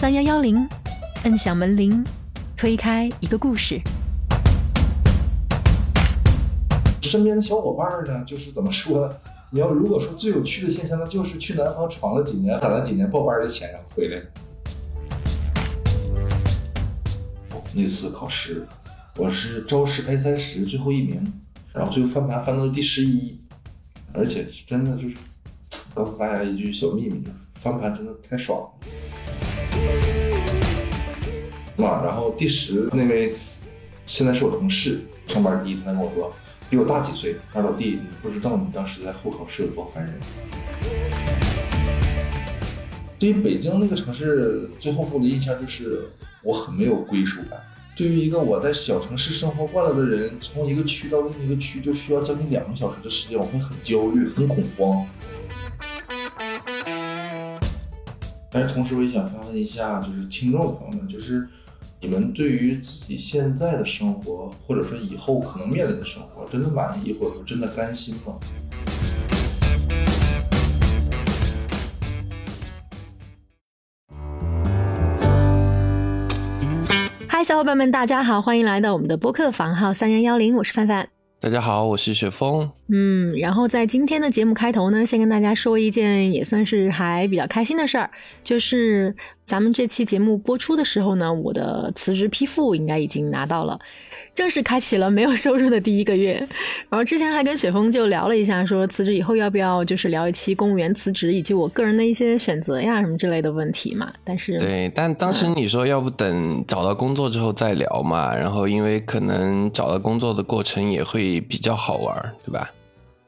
三幺幺零，摁响门铃，推开一个故事。身边的小伙伴呢，就是怎么说呢？你要如果说最有趣的现象，那就是去南方闯了几年，攒了几年报班的钱，然后回来。那次考试，我是招十排三十最后一名，然后最后翻盘翻到了第十一，而且真的就是告诉大家一句小秘密，翻盘真的太爽了。嘛，然后第十那位现在是我同事，上班第一天跟我说，比我大几岁，他老弟，你不知道你当时在候考室有多烦人。对于北京那个城市，最后给我的印象就是我很没有归属感。对于一个我在小城市生活惯了的人，从一个区到另一个区就需要将近两个小时的时间，我会很焦虑、很恐慌。但是同时，我也想发问一下，就是听众朋友们，就是你们对于自己现在的生活，或者说以后可能面临的生活，真的满意，或者说真的甘心吗？嗨，小伙伴们，大家好，欢迎来到我们的播客房号三幺幺零，我是范范。大家好，我是雪峰。嗯，然后在今天的节目开头呢，先跟大家说一件也算是还比较开心的事儿，就是咱们这期节目播出的时候呢，我的辞职批复应该已经拿到了。正式开启了没有收入的第一个月，然后之前还跟雪峰就聊了一下，说辞职以后要不要就是聊一期公务员辞职以及我个人的一些选择呀什么之类的问题嘛。但是对，但当时你说要不等找到工作之后再聊嘛，然后因为可能找到工作的过程也会比较好玩，对吧？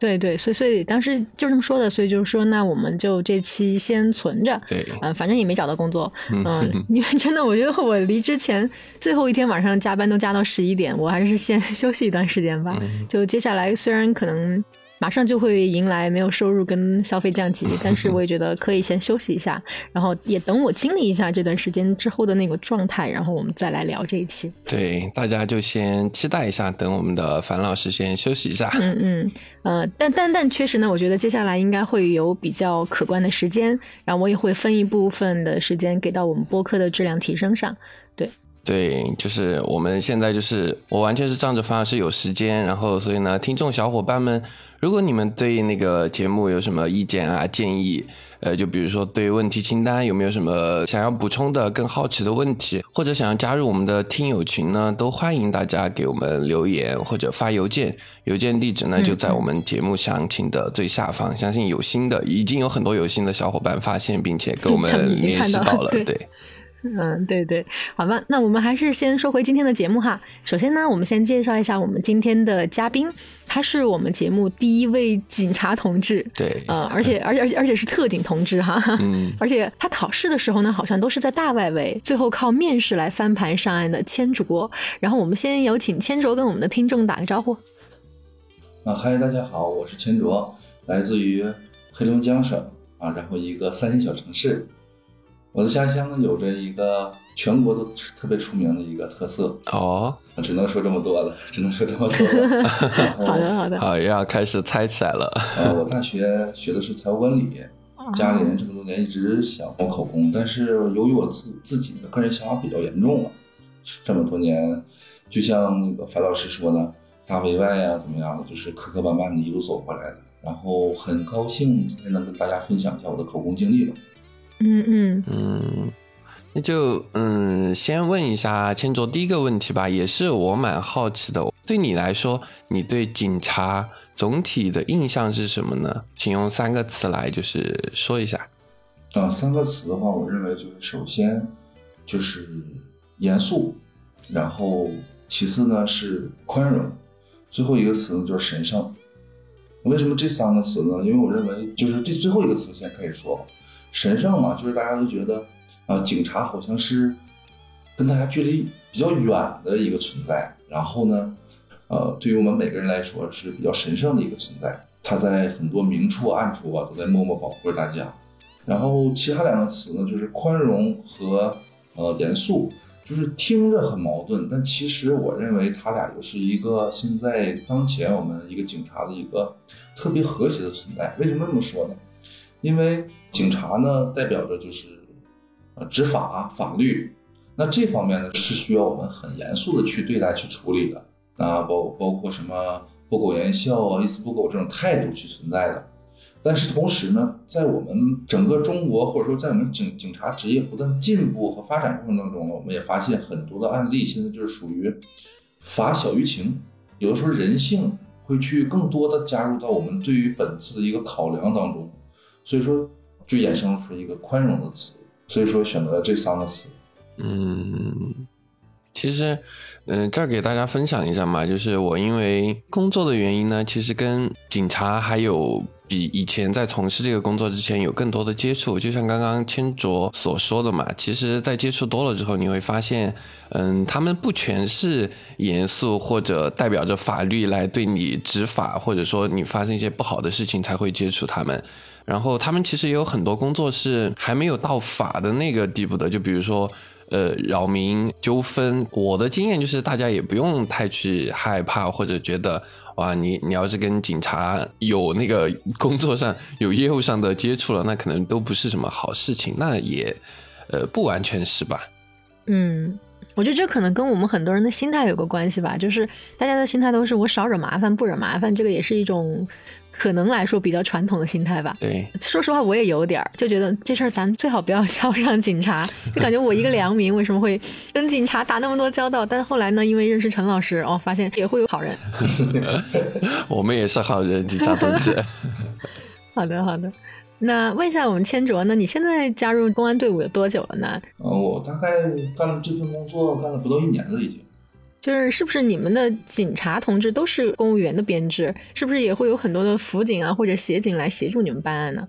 对对，所以所以当时就这么说的，所以就是说，那我们就这期先存着。对，嗯，反正也没找到工作，嗯，因为真的，我觉得我离之前最后一天晚上加班都加到十一点，我还是先 休息一段时间吧。就接下来虽然可能。马上就会迎来没有收入跟消费降级，但是我也觉得可以先休息一下，然后也等我经历一下这段时间之后的那个状态，然后我们再来聊这一期。对，大家就先期待一下，等我们的樊老师先休息一下。嗯嗯，呃，但但但确实呢，我觉得接下来应该会有比较可观的时间，然后我也会分一部分的时间给到我们播客的质量提升上。对。就是我们现在就是我完全是仗着方老师有时间，然后所以呢，听众小伙伴们，如果你们对那个节目有什么意见啊、建议，呃，就比如说对问题清单有没有什么想要补充的、更好奇的问题，或者想要加入我们的听友群呢，都欢迎大家给我们留言或者发邮件，邮件地址呢就在我们节目详情的最下方。相信有心的，已经有很多有心的小伙伴发现并且跟我们 联系到了，对。嗯，对对，好吧，那我们还是先说回今天的节目哈。首先呢，我们先介绍一下我们今天的嘉宾，他是我们节目第一位警察同志，对，呃，而且而且而且而且是特警同志哈，嗯，而且他考试的时候呢，好像都是在大外围，最后靠面试来翻盘上岸的千卓。然后我们先有请千卓跟我们的听众打个招呼。啊，嗨，大家好，我是千卓，来自于黑龙江省啊，然后一个三线小城市。我的家乡呢，有着一个全国都特别出名的一个特色哦，只能说这么多了，只能说这么多了。好的，好的，好，要开始猜起来了。呃，我大学学的是财务管理，家里人这么多年一直想我考公，但是由于我自自己的个人想法比较严重了，这么多年，就像那个樊老师说的，大为外呀，怎么样的，就是磕磕绊绊的一路走过来的。然后很高兴今天能跟大家分享一下我的考公经历了。嗯嗯嗯，那就嗯，先问一下千卓第一个问题吧，也是我蛮好奇的。对你来说，你对警察总体的印象是什么呢？请用三个词来就是说一下。啊，三个词的话，我认为就是首先就是严肃，然后其次呢是宽容，最后一个词呢就是神圣。为什么这三个词呢？因为我认为就是这最后一个词先可以说吧。神圣嘛，就是大家都觉得啊，警察好像是跟大家距离比较远的一个存在。然后呢，呃，对于我们每个人来说是比较神圣的一个存在。他在很多明处暗处啊，都在默默保护着大家。然后其他两个词呢，就是宽容和呃严肃，就是听着很矛盾，但其实我认为他俩又是一个现在当前我们一个警察的一个特别和谐的存在。为什么这么说呢？因为警察呢，代表着就是，呃执法法律。那这方面呢是需要我们很严肃的去对待去处理的。那包包括什么不苟言笑啊、一丝不苟这种态度去存在的。但是同时呢，在我们整个中国或者说在我们警警察职业不断进步和发展过程当中呢，我们也发现很多的案例现在就是属于法小于情，有的时候人性会去更多的加入到我们对于本次的一个考量当中，所以说就衍生出一个宽容的词，所以说选择了这三个词。嗯，其实，嗯，这儿给大家分享一下嘛，就是我因为工作的原因呢，其实跟警察还有比以前在从事这个工作之前有更多的接触。就像刚刚千卓所说的嘛，其实，在接触多了之后，你会发现，嗯，他们不全是严肃或者代表着法律来对你执法，或者说你发生一些不好的事情才会接触他们。然后他们其实也有很多工作是还没有到法的那个地步的，就比如说。呃，扰民纠纷，我的经验就是，大家也不用太去害怕，或者觉得哇，你你要是跟警察有那个 工作上有业务上的接触了，那可能都不是什么好事情，那也呃不完全是吧？嗯，我觉得这可能跟我们很多人的心态有个关系吧，就是大家的心态都是我少惹麻烦，不惹麻烦，这个也是一种。可能来说比较传统的心态吧。对，说实话我也有点儿，就觉得这事儿咱最好不要 招上警察。就感觉我一个良民为什么会跟警察打那么多交道？但是后来呢，因为认识陈老师，哦，发现也会有好人。我们也是好人，警察同志。好的，好的。那问一下我们千卓呢？你现在加入公安队伍有多久了呢？嗯，我大概干了这份工作干了不到一年了，已经。就是是不是你们的警察同志都是公务员的编制？是不是也会有很多的辅警啊或者协警来协助你们办案呢？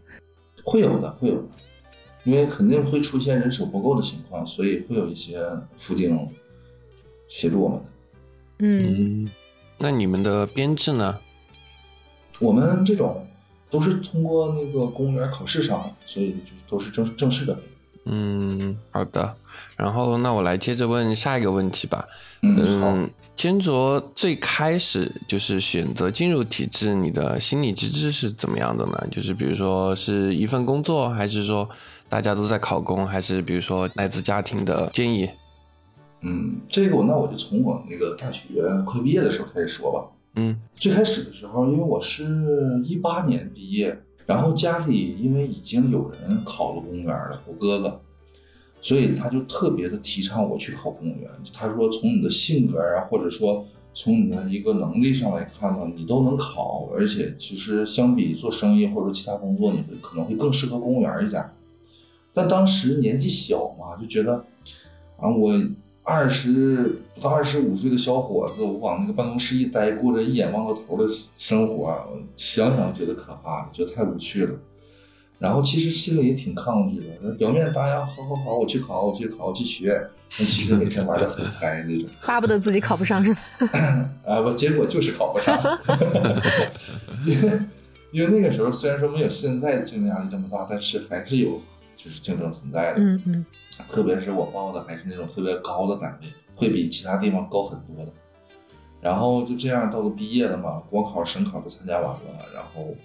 会有的，会有的，因为肯定会出现人手不够的情况，所以会有一些辅警协助我们的。嗯，那你们的编制呢？我们这种都是通过那个公务员考试上，所以就都是正正式的。嗯，好的。然后，那我来接着问下一个问题吧。嗯，坚卓最开始就是选择进入体制，你的心理机制是怎么样的呢？就是比如说是一份工作，还是说大家都在考公，还是比如说来自家庭的建议？嗯，这个那我就从我那个大学快毕业的时候开始说吧。嗯，最开始的时候，因为我是一八年毕业。然后家里因为已经有人考了公务员了，我哥哥，所以他就特别的提倡我去考公务员。他说从你的性格啊，或者说从你的一个能力上来看呢，你都能考，而且其实相比做生意或者其他工作，你会可能会更适合公务员一点。但当时年纪小嘛，就觉得啊我。二十不到二十五岁的小伙子，我往那个办公室一待，过着一眼望到头的生活，想想觉得可怕，觉得太无趣了。然后其实心里也挺抗拒的，表面大家好好好，我去考，我去考，我去学，但其实每天玩的很嗨那种，巴不得自己考不上是吧？啊，不结果就是考不上，因为因为那个时候虽然说没有现在的竞争压力这么大，但是还是有。就是竞争存在的，嗯嗯，特别是我报的还是那种特别高的单位，会比其他地方高很多的。然后就这样到了毕业了嘛，国考、省考都参加完了，然后，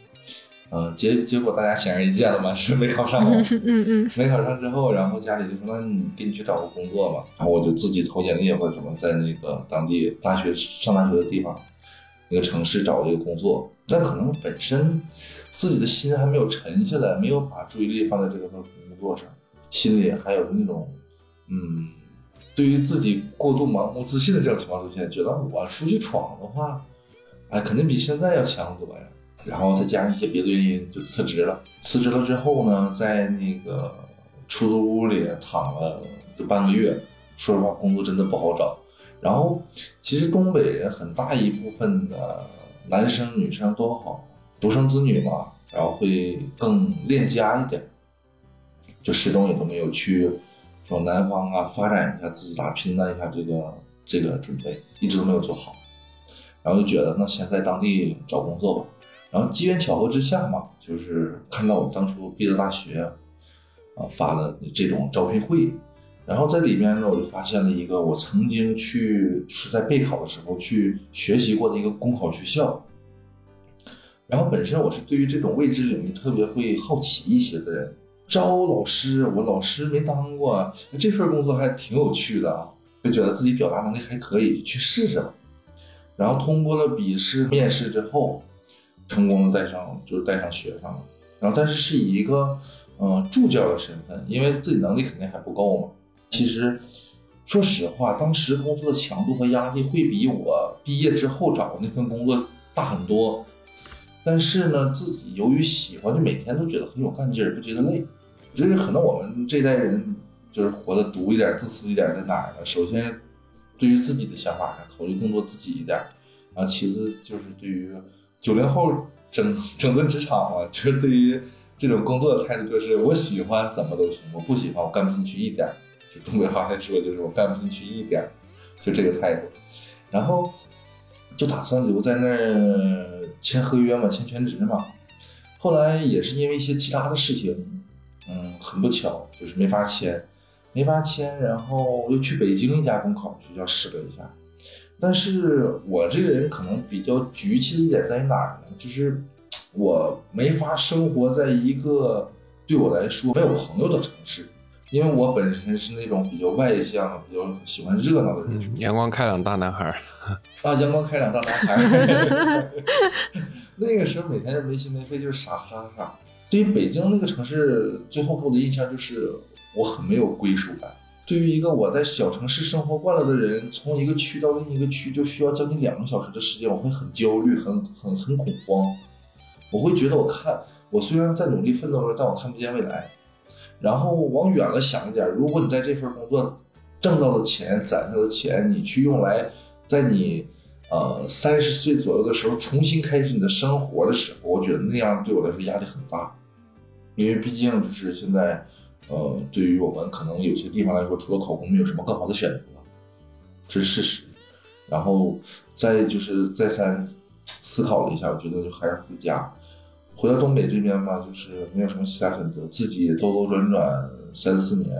嗯，结结果大家显而易见了嘛，是没考上。嗯嗯，没考上之后，然后家里就说：“那你给你去找个工作吧。”然后我就自己投简历或者什么，在那个当地大学上大学的地方，那个城市找了一个工作。但可能本身自己的心还没有沉下来，没有把注意力放在这个。工工作上，心里还有那种，嗯，对于自己过度盲目自信的这种情况出现，觉得我出去闯的话，哎，肯定比现在要强多呀。然后再加上一些别的原因，就辞职了。辞职了之后呢，在那个出租屋里躺了就半个月。说实话，工作真的不好找。然后，其实东北人很大一部分的男生女生都好，独生子女嘛，然后会更恋家一点。就始终也都没有去说南方啊发展一下自己打拼的一下这个这个准备，一直都没有做好，然后就觉得那先在当地找工作吧。然后机缘巧合之下嘛，就是看到我当初毕了大学啊发的这种招聘会，然后在里面呢，我就发现了一个我曾经去是在备考的时候去学习过的一个公考学校。然后本身我是对于这种未知领域特别会好奇一些的人。招老师，我老师没当过，这份工作还挺有趣的啊，就觉得自己表达能力还可以，去试试吧。然后通过了笔试、面试之后，成功的带上就是带上学生了。然后但是是以一个嗯助教的身份，因为自己能力肯定还不够嘛。其实说实话，当时工作的强度和压力会比我毕业之后找的那份工作大很多。但是呢，自己由于喜欢，就每天都觉得很有干劲儿，不觉得累。就是可能我们这代人就是活得独一点、自私一点在哪儿呢？首先，对于自己的想法上考虑更多自己一点啊。其次就是对于九零后整 整顿职场嘛，就是对于这种工作的态度，就是我喜欢怎么都行，我不喜欢我干不进去一点。就东北话来说，就是我干不进去一点，就这个态度。然后就打算留在那儿。签合约嘛，签全职嘛，后来也是因为一些其他的事情，嗯，很不巧，就是没法签，没法签，然后又去北京一家公考学校试了一下，但是我这个人可能比较局气的一点在于哪儿呢？就是我没法生活在一个对我来说没有朋友的城市。因为我本身是那种比较外向、比较喜欢热闹的人，阳光开朗大男孩 啊，阳光开朗大男孩 那个时候每天就没心没肺，就是傻哈哈。对于北京那个城市，最后给我的印象就是我很没有归属感。对于一个我在小城市生活惯了的人，从一个区到另一个区就需要将近两个小时的时间，我会很焦虑、很很很恐慌。我会觉得我看我虽然在努力奋斗着，但我看不见未来。然后往远了想一点，如果你在这份工作挣到的钱、攒下的钱，你去用来在你呃三十岁左右的时候重新开始你的生活的时候，我觉得那样对我来说压力很大，因为毕竟就是现在，呃，对于我们可能有些地方来说，除了考公，没有什么更好的选择，这是事实。然后再就是再三思考了一下，我觉得就还是回家。回到东北这边嘛，就是没有什么其他选择，自己兜兜转转三四年，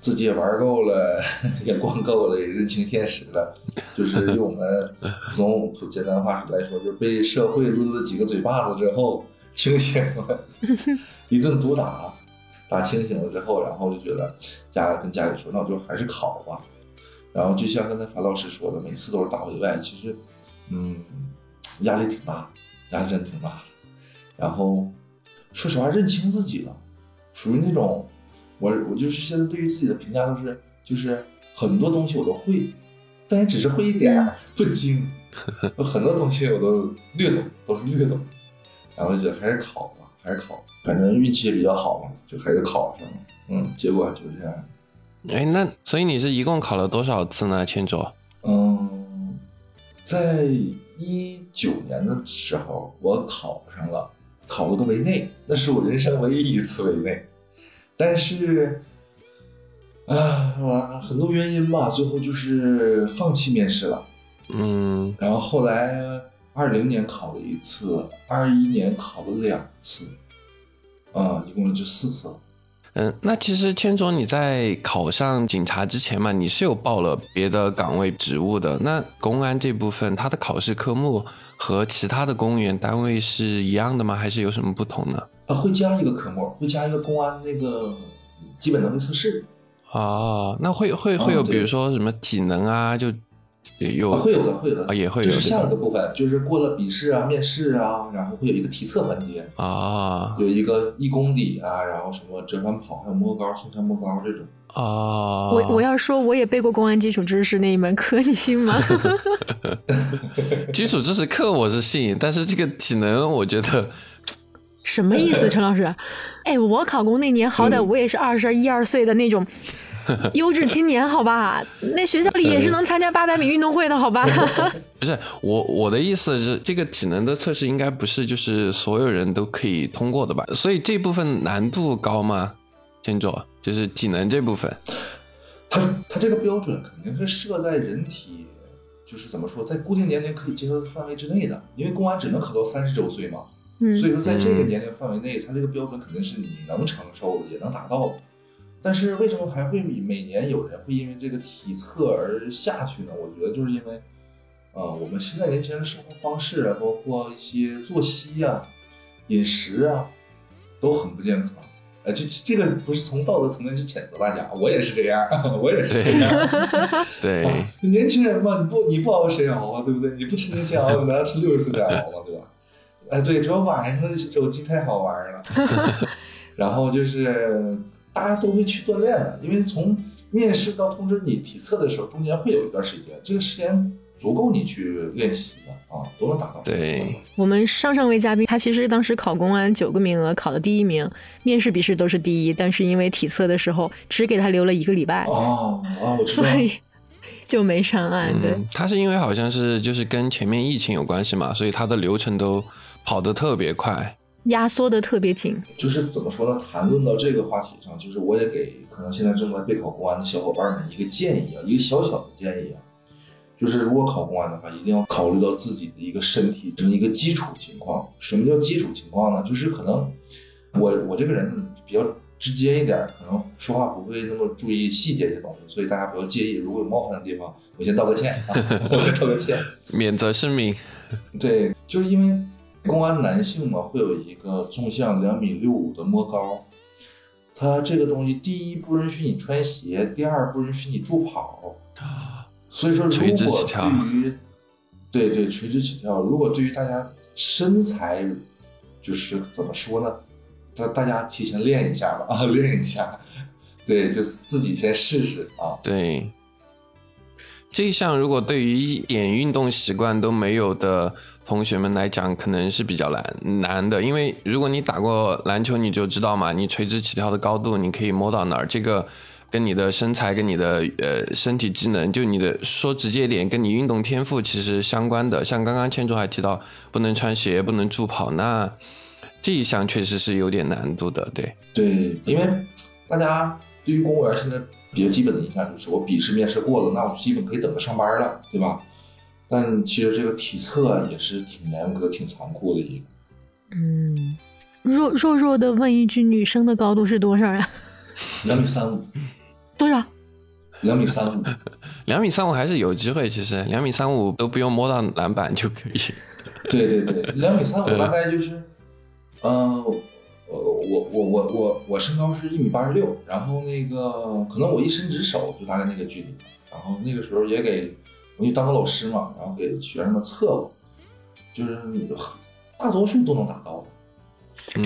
自己也玩够了，也逛够了，也认清现实了。就是用我们 普通简单话来说，就是被社会抡了几个嘴巴子之后清醒了，一顿毒打，打清醒了之后，然后就觉得家跟家里说，那我就还是考吧。然后就像刚才樊老师说的，每次都是打回外，其实，嗯，压力挺大，压力真挺大的。然后，说实话，认清自己了，属于那种，我我就是现在对于自己的评价都是，就是很多东西我都会，但也只是会一点儿，不精。很多东西我都略懂，都是略懂。然后就还是考吧，还是考，反正运气也比较好嘛，就还是考上了。嗯，结果就这样。哎，那所以你是一共考了多少次呢，千卓？嗯，在一九年的时候，我考上了。考了个维内，那是我人生唯一一次维内，但是，啊，很多原因吧，最后就是放弃面试了。嗯，然后后来二零年考了一次，二一年考了两次，啊，一共就四次。嗯，那其实千总你在考上警察之前嘛，你是有报了别的岗位职务的。那公安这部分，它的考试科目。和其他的公务员单位是一样的吗？还是有什么不同呢？啊，会加一个科目，会加一个公安那个基本能力测试。哦，那会会会有，比如说什么体能啊，就有会有的，会有的，也会有。就是下一个部分，就是过了笔试啊、面试啊，然后会有一个体测环节啊，有一个一公里啊，然后什么折返跑，还有摸高、松开摸高这种。啊，我我要说，我也背过公安基础知识那一门课，你信吗？基础知识课我是信，但是这个体能，我觉得什么意思？陈老师，哎，我考公那年，好歹我也是二十一二岁的那种 优质青年，好吧？那学校里也是能参加八百米运动会的，好吧？不是我我的意思是，这个体能的测试应该不是就是所有人都可以通过的吧？所以这部分难度高吗？先做就是体能这部分，它它这个标准肯定是设在人体，就是怎么说，在固定年龄可以接受的范围之内的。因为公安只能考到三十周岁嘛，所以说在这个年龄范围内，他这个标准肯定是你能承受的，也能达到的。但是为什么还会每年有人会因为这个体测而下去呢？我觉得就是因为，呃，我们现在年轻人生活方式啊，包括一些作息啊、饮食啊，都很不健康。呃，这这个不是从道德层面去谴责大家，我也是这样，我也是这样。对，啊年轻人嘛，你不你不熬谁熬啊，对不对？你不吃年轻熬，你难道吃六十岁再熬吗？对吧？哎，对，主要晚上的手机太好玩了。然后就是大家都会去锻炼的，因为从面试到通知你体测的时候，中间会有一段时间，这个时间足够你去练习的啊，都能达到。对，我们上上位嘉宾，他其实当时考公安九个名额考了第一名，面试笔试都是第一，但是因为体测的时候只给他留了一个礼拜，哦哦，我知道所。以就没上岸。对，嗯，他是因为好像是就是跟前面疫情有关系嘛，所以他的流程都跑得特别快。压缩的特别紧。就是怎么说呢？谈论到这个话题上，就是我也给可能现在正在备考公安的小伙伴们一个建议啊，一个小小的建议啊，就是如果考公安的话，一定要考虑到自己的一个身体这么一个基础情况。什么叫基础情况呢？就是可能我我这个人比较直接一点，可能说话不会那么注意细节这东西，所以大家不要介意。如果有冒犯的地方，我先道个歉啊，我先道个歉。免责声明，对，就是因为公安男性嘛，会有一个纵向两米六五的摸高，它这个东西，第一不允许你穿鞋，第二不允许你助跑，所以说如垂直果起跳对于对对垂直起跳，如果对于大家身材就是怎么说呢，大大家提前练一下吧啊，练一下，对，就自己先试试啊，对。这一项如果对于一点运动习惯都没有的同学们来讲，可能是比较难难的，因为如果你打过篮球，你就知道嘛，你垂直起跳的高度你可以摸到哪儿，这个跟你的身材、跟你的呃身体机能，就你的说直接点，跟你运动天赋其实相关的。像刚刚千竹还提到不能穿鞋、不能助跑，那这一项确实是有点难度的，对。对，因为大家对于公务员现在比较基本的印象就是我笔试面试过了，那我基本可以等着上班了，对吧？但其实这个体测也是挺严格、挺残酷的一个。嗯，弱弱弱的问一句，女生的高度是多少呀？两米三五，多少？两米三五，两米三五还是有机会，其实两米三五都不用摸到篮板就可以。对对对，两米三五大概就是，嗯、呃，我我我我我身高是一米八十六，然后那个可能我一伸直手就大概那个距离，然后那个时候也给我就当个老师嘛，然后给学生们测过，就是大多数都能达到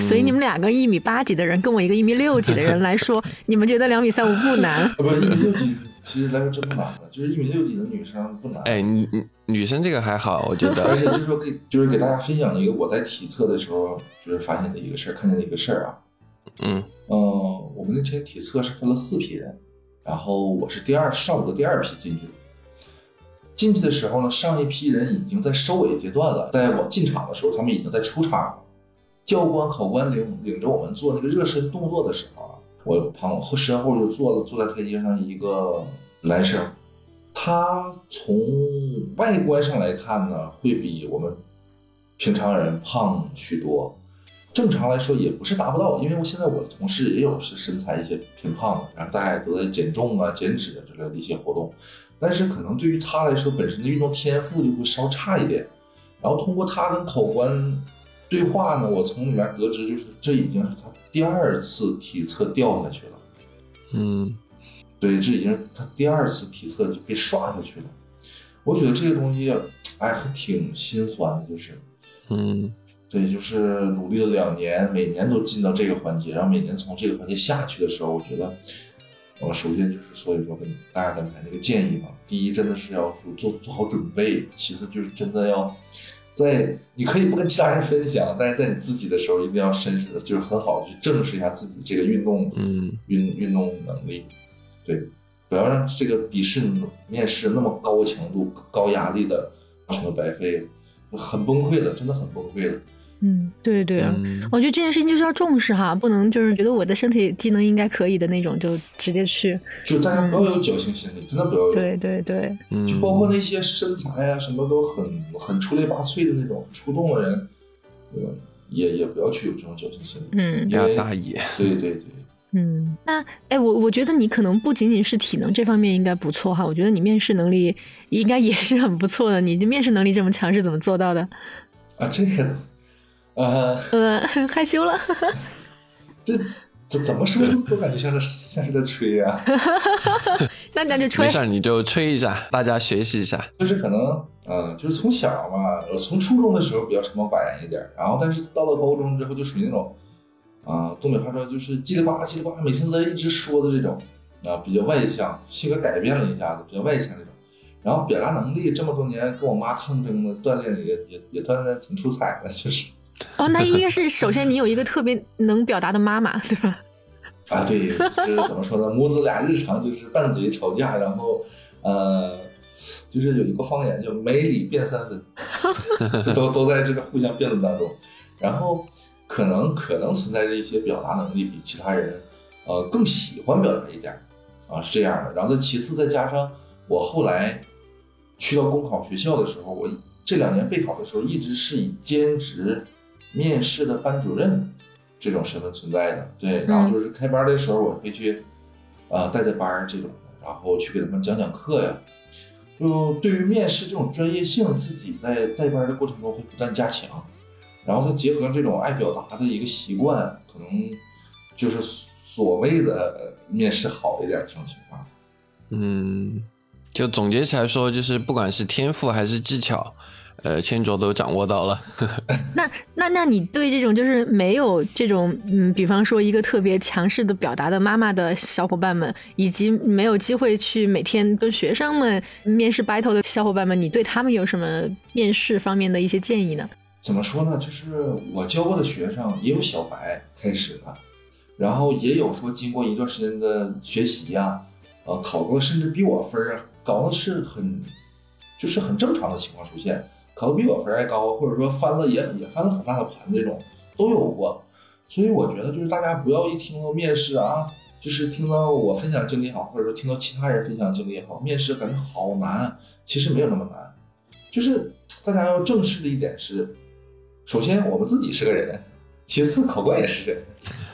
所以你们两个一米八几的人，跟我一个一米六几的人来说，你们觉得两米三五不难？啊，不一米六几，其实来说真不难的，就是一米六几的女生不难。哎，女女女生这个还好，我觉得而。且就是说给，就是给大家分享一个我在体测的时候就是发现的一个事儿，看见的一个事儿啊。嗯嗯，我们那天体测是分了四批人，然后我是第二上午的第二批进去的。进去的时候呢，上一批人已经在收尾阶段了，在我进场的时候，他们已经在出场了。教官、考官领领着我们做那个热身动作的时候，我旁后身后就坐了坐在台阶上一个男生，他从外观上来看呢，会比我们平常人胖许多。正常来说也不是达不到，因为我现在我的同事也有是身材一些偏胖的，然后大家也都在减重啊、减脂之类的一些活动，但是可能对于他来说，本身的运动天赋就会稍差一点。然后通过他跟考官对话呢，我从里面得知，就是这已经是他第二次体测掉下去了。嗯对，这已经是他第二次体测就被刷下去了。我觉得这个东西，哎，还挺心酸的，就是。嗯对，就是努力了两年，每年都进到这个环节，然后每年从这个环节下去的时候，我觉得，呃，首先就是所以说跟大家刚才那个建议嘛，第一真的是要说做做好准备，其次就是真的要在你可以不跟其他人分享，但是在你自己的时候一定要深深的，就是很好的去正视一下自己这个运动嗯运运动能力，对，不要让这个笔试面试那么高强度、高压力的成了白费了，很崩溃的，真的很崩溃的。嗯，对对啊。嗯我觉得这件事情就是要重视哈，不能就是觉得我的身体机能应该可以的那种就直接去。就大家不要有侥幸心理，真的不要有。对对对，嗯，就包括那些身材啊，什么都很很出类拔萃的那种很出众的人，呃，也也不要去有这种侥幸心理。嗯不要大意。对对对，嗯，那哎，我我觉得你可能不仅仅是体能这方面应该不错哈，我觉得你面试能力应该也是很不错的。你的面试能力这么强是怎么做到的？啊，这个，呃，呃，害羞了。这怎怎么说都感觉像是像是在吹呀、那那就吹没事，你就吹一下，大家学习一下。就是可能，嗯，就是从小嘛，我从初中的时候比较沉默寡言一点，然后但是到了高中之后就属于那种，啊、东北话说就是叽里呱啦叽里呱啦，每天都在一直说的这种，啊、比较外向，性格改变了一下子，比较外向这种。然后表达能力这么多年跟我妈抗争的，锻炼的也也也锻炼的挺出彩的，就是 哦，那应该是首先你有一个特别能表达的妈妈，对吧？啊，对，就是怎么说呢？母子俩日常就是拌嘴吵架，然后呃，就是有一个方言叫“没理辩三分 ”，都都在这个互相辩论当中。然后可能可能存在着一些表达能力比其他人呃更喜欢表达一点啊，是这样的。然后再其次再加上我后来去到公考学校的时候，我这两年备考的时候一直是以兼职面试的班主任这种身份存在的，对，然后就是开班的时候我会去，呃，带带班儿这种的，然后去给他们讲讲课呀。就对于面试这种专业性，自己在带班的过程中会不断加强，然后再结合这种爱表达的一个习惯，可能就是所谓的面试好一点这种情况。嗯，就总结起来说，就是不管是天赋还是技巧，呃，千卓都掌握到了。那那那你对这种就是没有这种嗯，比方说一个特别强势的表达的妈妈的小伙伴们，以及没有机会去每天跟学生们面试 battle 的小伙伴们，你对他们有什么面试方面的一些建议呢？怎么说呢？就是我教过的学生也有小白开始的，然后也有说经过一段时间的学习呀、呃，考过甚至比我分儿高的是很，就是很正常的情况出现，考的比我分还高，或者说翻了也也翻了很大的盘这种都有过。所以我觉得就是大家不要一听到面试啊，就是听到我分享经历也好，或者说听到其他人分享经历也好，面试感觉好难，其实没有那么难。就是大家要正视的一点是，首先我们自己是个人，其次考官也是人，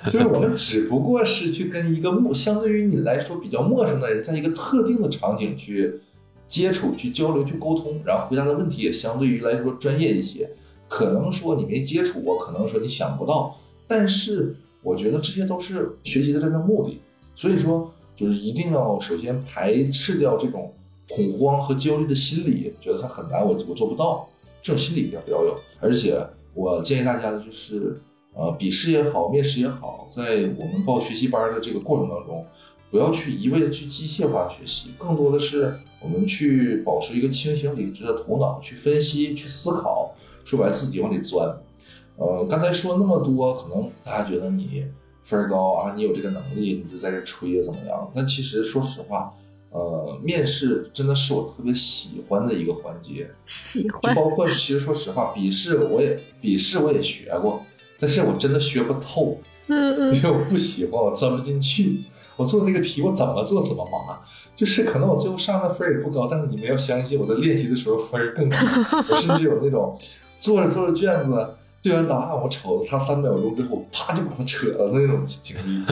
就是我们只不过是去跟一个陌相对于你来说比较陌生的人，在一个特定的场景去接触、去交流、去沟通，然后回答的问题也相对于来说专业一些。可能说你没接触过，可能说你想不到，但是我觉得这些都是学习的真正目的。所以说，就是一定要首先排斥掉这种恐慌和焦虑的心理，觉得它很难，我我做不到，这种心理一定要不要有。而且我建议大家的就是，呃，笔试也好，面试也好，在我们报学习班的这个过程当中，不要去一味的去机械化学习，更多的是我们去保持一个清醒理智的头脑，去分析、去思考，说白了自己往里钻。呃，刚才说那么多，可能大家觉得你分儿高啊，你有这个能力，你就在这吹怎么样？但其实说实话，呃，面试真的是我特别喜欢的一个环节，喜欢就包括其实说实话，笔试我也笔试我也学过，但是我真的学不透，嗯嗯因为我不喜欢，我钻不进去。我做那个题，我怎么做怎么麻，就是可能我最后上的分儿也不高，但是你们要相信我在练习的时候分儿更高。我甚至有那种做着做着卷子，对完答案我瞅了它三秒钟之后，啪就把它扯了的那种经历。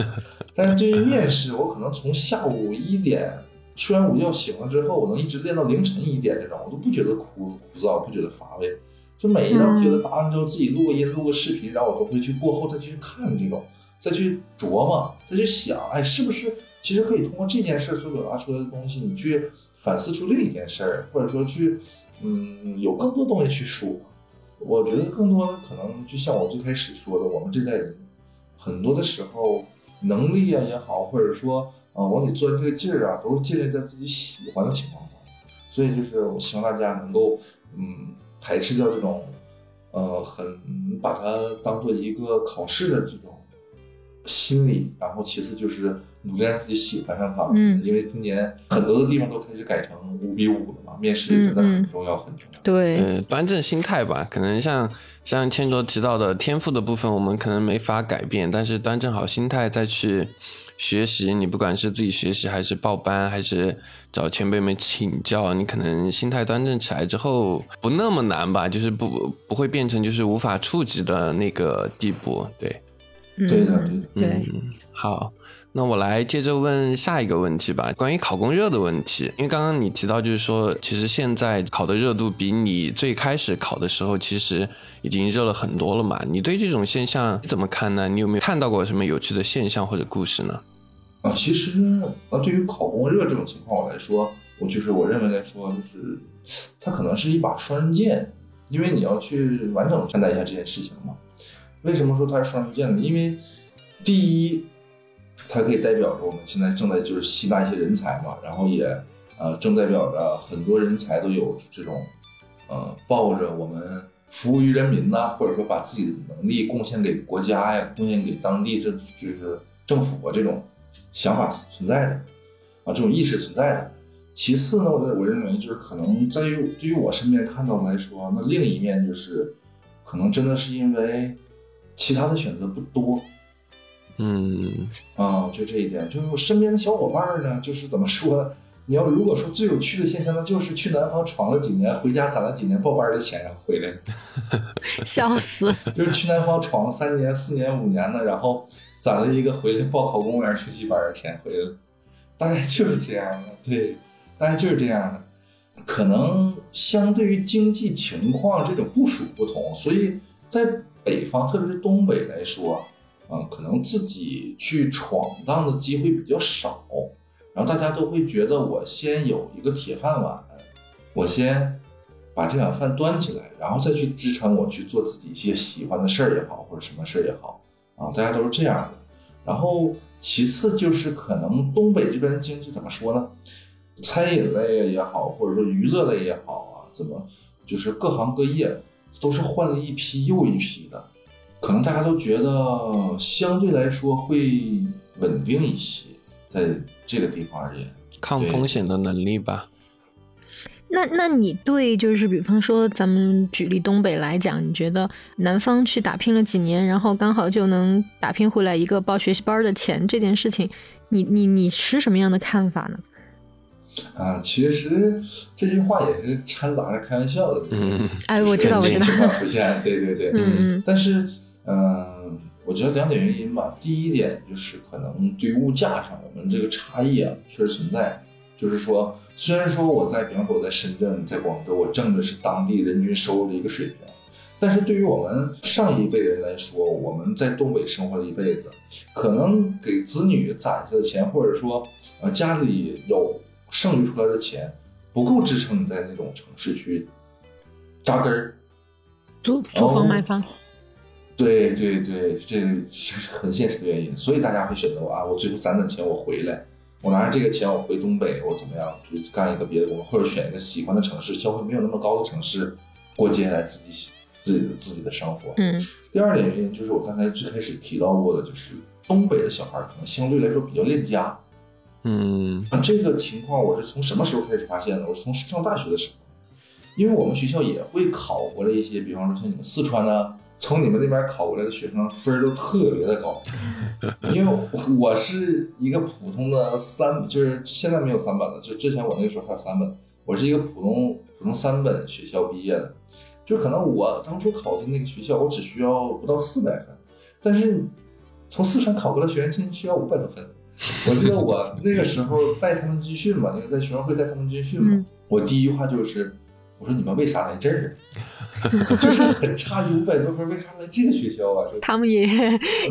但是对于面试，我可能从下午一点睡完午觉醒了之后，我能一直练到凌晨一点这种，我都不觉得枯枯燥，不觉得乏味。就每一道题的答案之后，自己录个音、录个视频，然后我都会去过后再去看这种，再去琢磨，再去想，哎，是不是其实可以通过这件事儿所表达出来的东西，你去反思出另一件事儿，或者说去，嗯，有更多东西去说。我觉得更多的可能就像我最开始说的，我们这代人很多的时候能力啊也好，或者说啊、往里钻这个劲儿啊，都是建立在自己喜欢的情况下。所以就是我希望大家能够嗯排斥掉这种呃很把它当做一个考试的这种心理，然后其次就是努力让自己喜欢上它。嗯因为今年很多的地方都开始改成五比五了嘛，面试真的很重要，很重要。对，嗯，端正心态吧，可能像像千卓提到的天赋的部分，我们可能没法改变，但是端正好心态再去学习，你不管是自己学习，还是报班，还是找前辈们请教，你可能心态端正起来之后，不那么难吧，就是不不会变成就是无法触及的那个地步，对。嗯对的，对的。嗯，好，那我来接着问下一个问题吧，关于考公热的问题。因为刚刚你提到，就是说，其实现在考的热度比你最开始考的时候，其实已经热了很多了嘛。你对这种现象怎么看呢？你有没有看到过什么有趣的现象或者故事呢？啊，其实啊，对于考公热这种情况来说，我就是我认为来说，就是它可能是一把双刃剑，因为你要去完整地看待一下这件事情嘛。为什么说它是双刃剑呢？因为第一，它可以代表着我们现在正在就是吸纳一些人才嘛，然后也呃正代表着很多人才都有这种呃抱着我们服务于人民呐、或者说把自己的能力贡献给国家呀、贡献给当地这就是政府啊这种想法存在的啊，这种意识存在的。其次呢，我我认为就是可能在于对于我身边看到来说，那另一面就是可能真的是因为其他的选择不多，嗯啊，就这一点，就是我身边的小伙伴呢，就是怎么说呢？你要如果说最有趣的现象，那就是去南方闯了几年，回家攒了几年报班的钱，然后回来了。笑死，就是去南方闯了三年、四年、五年的，然后攒了一个回来报考公务员学习班的钱回来了，大概就是这样的。对，大概就是这样的。可能相对于经济情况这种部署不同，所以在北方，特别是东北来说，啊、可能自己去闯荡的机会比较少，然后大家都会觉得我先有一个铁饭碗，我先把这碗饭端起来，然后再去支撑我去做自己一些喜欢的事儿也好，或者什么事儿也好，啊，大家都是这样的。然后其次就是可能东北这边的经济怎么说呢？餐饮类也好，或者说娱乐类也好啊，怎么就是各行各业都是换了一批又一批的，可能大家都觉得相对来说会稳定一些，在这个地方而言。抗风险的能力吧。那那你对就是比方说咱们举例东北来讲，你觉得南方去打拼了几年，然后刚好就能打拼回来一个报学习班的钱这件事情，你你你持什么样的看法呢？啊，其实这句话也是掺杂着开玩笑的。嗯，哎我知道就是我知道情况出现，对对对。嗯嗯但是，嗯、我觉得两点原因吧。第一点就是可能对于物价上，我们这个差异啊确实存在。就是说，虽然说我在，比方说我在深圳、在广州，我挣的是当地人均收入的一个水平，但是对于我们上一辈人来说，我们在东北生活了一辈子，可能给子女攒下的钱，或者说呃家里有剩余出来的钱，不够支撑你在那种城市去扎根儿。租租房买房，对对对，这是很现实的原因，所以大家会选择啊，我最后攒攒钱，我回来，我拿着这个钱，我回东北，我怎么样去干一个别的工作，或者选一个喜欢的城市，消费没有那么高的城市，过接下来自己喜自己的自己的生活。嗯第二点原因就是我刚才最开始提到过的，就是东北的小孩可能相对来说比较恋家。嗯啊，这个情况我是从什么时候开始发现的？我是从上大学的时候，因为我们学校也会考过来一些，比方说像你们四川啊，从你们那边考过来的学生分都特别的高。因为我是一个普通的三，就是现在没有三本了，就之前我那个时候还有三本，我是一个普通普通三本学校毕业的，就可能我当初考进那个学校，我只需要不到四百分，但是从四川考过来学生进需要五百多分。我记得我那个时候带他们军训嘛，因为在学生会带他们军训嘛，嗯我第一句话就是，我说你们为啥来这儿啊？就是很差一五百多分，为啥来这个学校啊？就他们也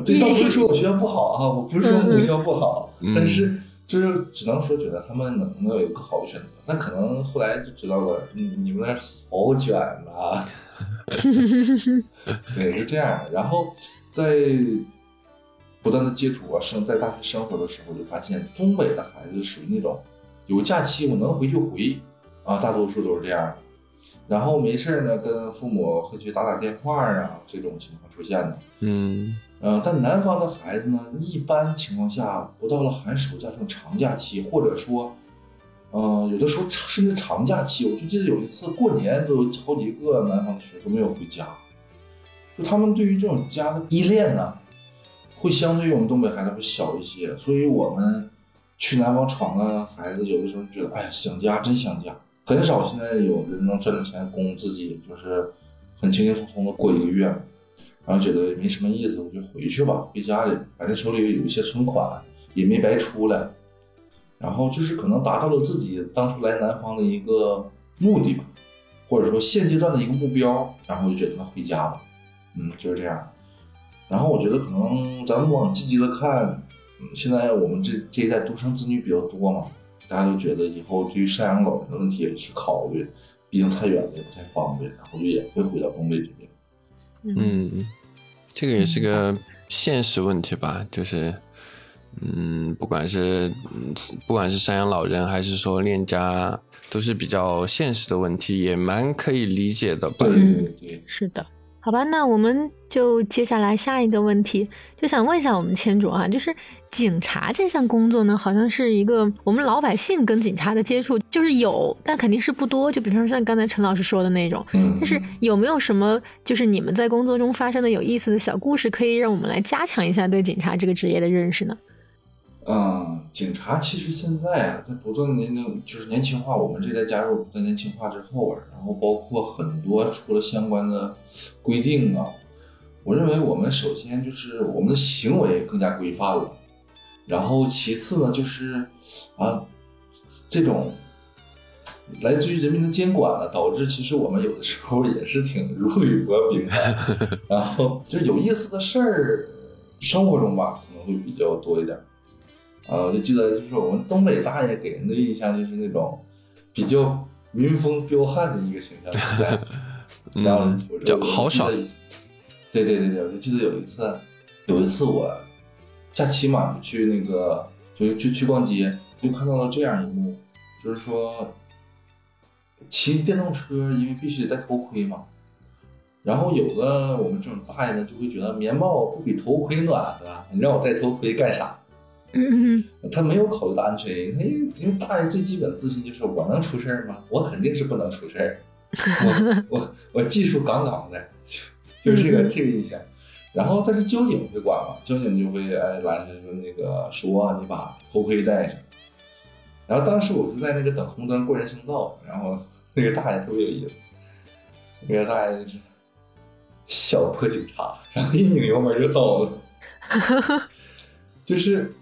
对，倒不是说我学校不好啊，我不是说母校不好，嗯但是就是只能说觉得他们能能有一个好的选择，但可能后来就知道了，你，你们那儿好卷呐、对，就这样的。然后在不断的接触啊，生在大学生活的时候，就发现东北的孩子属于那种有假期我能回就回啊，大多数都是这样的。然后没事儿呢，跟父母会去打打电话啊，这种情况出现的。嗯呃，但南方的孩子呢，一般情况下不到了寒暑假这种长假期，或者说，呃，有的时候甚至长假期，我就记得有一次过年都有好几个南方的学生都没有回家，就他们对于这种家的依恋呢，会相对于我们东北孩子会小一些，所以我们去南方闯的孩子，有的时候觉得，哎呀，想家真想家，很少现在有人能赚着钱供自己，就是很轻轻松松的过一个月。然后觉得没什么意思，我就回去吧，回家里，反正手里有一些存款，也没白出来。然后就是可能达到了自己当初来南方的一个目的吧，或者说现阶段的一个目标，然后就觉得回家吧，嗯，就是这样。然后我觉得可能咱们往积极的看，嗯，现在我们这这一代独生子女比较多嘛，大家都觉得以后对于赡养老人的问题也是考虑，毕竟太远了也不太方便，然后就也会回到东北这边。嗯，这个也是个现实问题吧，就是，嗯，不管是嗯，不管是赡养老人还是说恋家，都是比较现实的问题，也蛮可以理解的吧。对对对，是的，好吧，那我们就接下来下一个问题，就想问一下我们千卓啊，就是警察这项工作呢，好像是一个我们老百姓跟警察的接触就是有，但肯定是不多。就比方说像刚才陈老师说的那种，嗯，但是有没有什么就是你们在工作中发生的有意思的小故事，可以让我们来加强一下对警察这个职业的认识呢？嗯，警察其实现在啊，在不断的年龄就是年轻化，我们这代加入不断年轻化之后啊，然后包括很多出了相关的规定啊，我认为我们首先就是我们的行为更加规范了，然后其次呢就是啊，这种来自于人民的监管呢，导致其实我们有的时候也是挺如履薄冰的，然后就是有意思的事儿，生活中吧可能会比较多一点。啊，我就记得就是我们东北大爷给人的印象就是那种比较民风彪悍的一个形象存在，然后嗯，我比较我豪爽对对对对，我就记得有一次，有一次我假期嘛，就去那个就就去逛街，就看到了这样一幕，就是说骑电动车因为必须得戴头盔嘛，然后有的我们这种大爷呢就会觉得棉帽不比头盔暖和，你让我戴头盔干啥？嗯嗯他没有考虑到安全因素，因为因为大爷最基本的自信就是我能出事儿吗？我肯定是不能出事儿，我我我技术杠杠的，就就是这个嗯这个印象。然后但是交警会管嘛，交警就会哎拦着说那个说你把头盔戴上。然后当时我就在那个等红灯过人行道，然后那个大爷特别有意思，那个大爷就是小破警察，然后一拧油门就走了。就是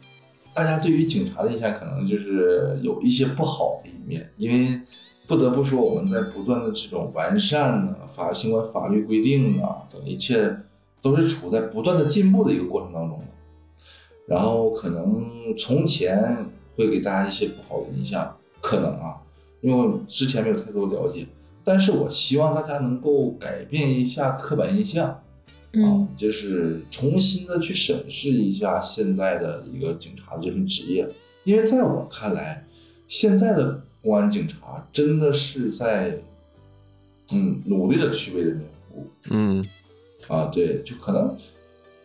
大家对于警察的印象可能就是有一些不好的一面，因为不得不说我们在不断的这种完善呢法相关法律规定啊等一切都是处在不断的进步的一个过程当中的。然后可能从前会给大家一些不好的印象，可能啊，因为我之前没有太多了解，但是我希望大家能够改变一下刻板印象。啊嗯，就是重新的去审视一下现在的一个警察的这份职业，因为在我看来，现在的公安警察真的是在，嗯，努力的去为人民服务嗯啊，对，就可能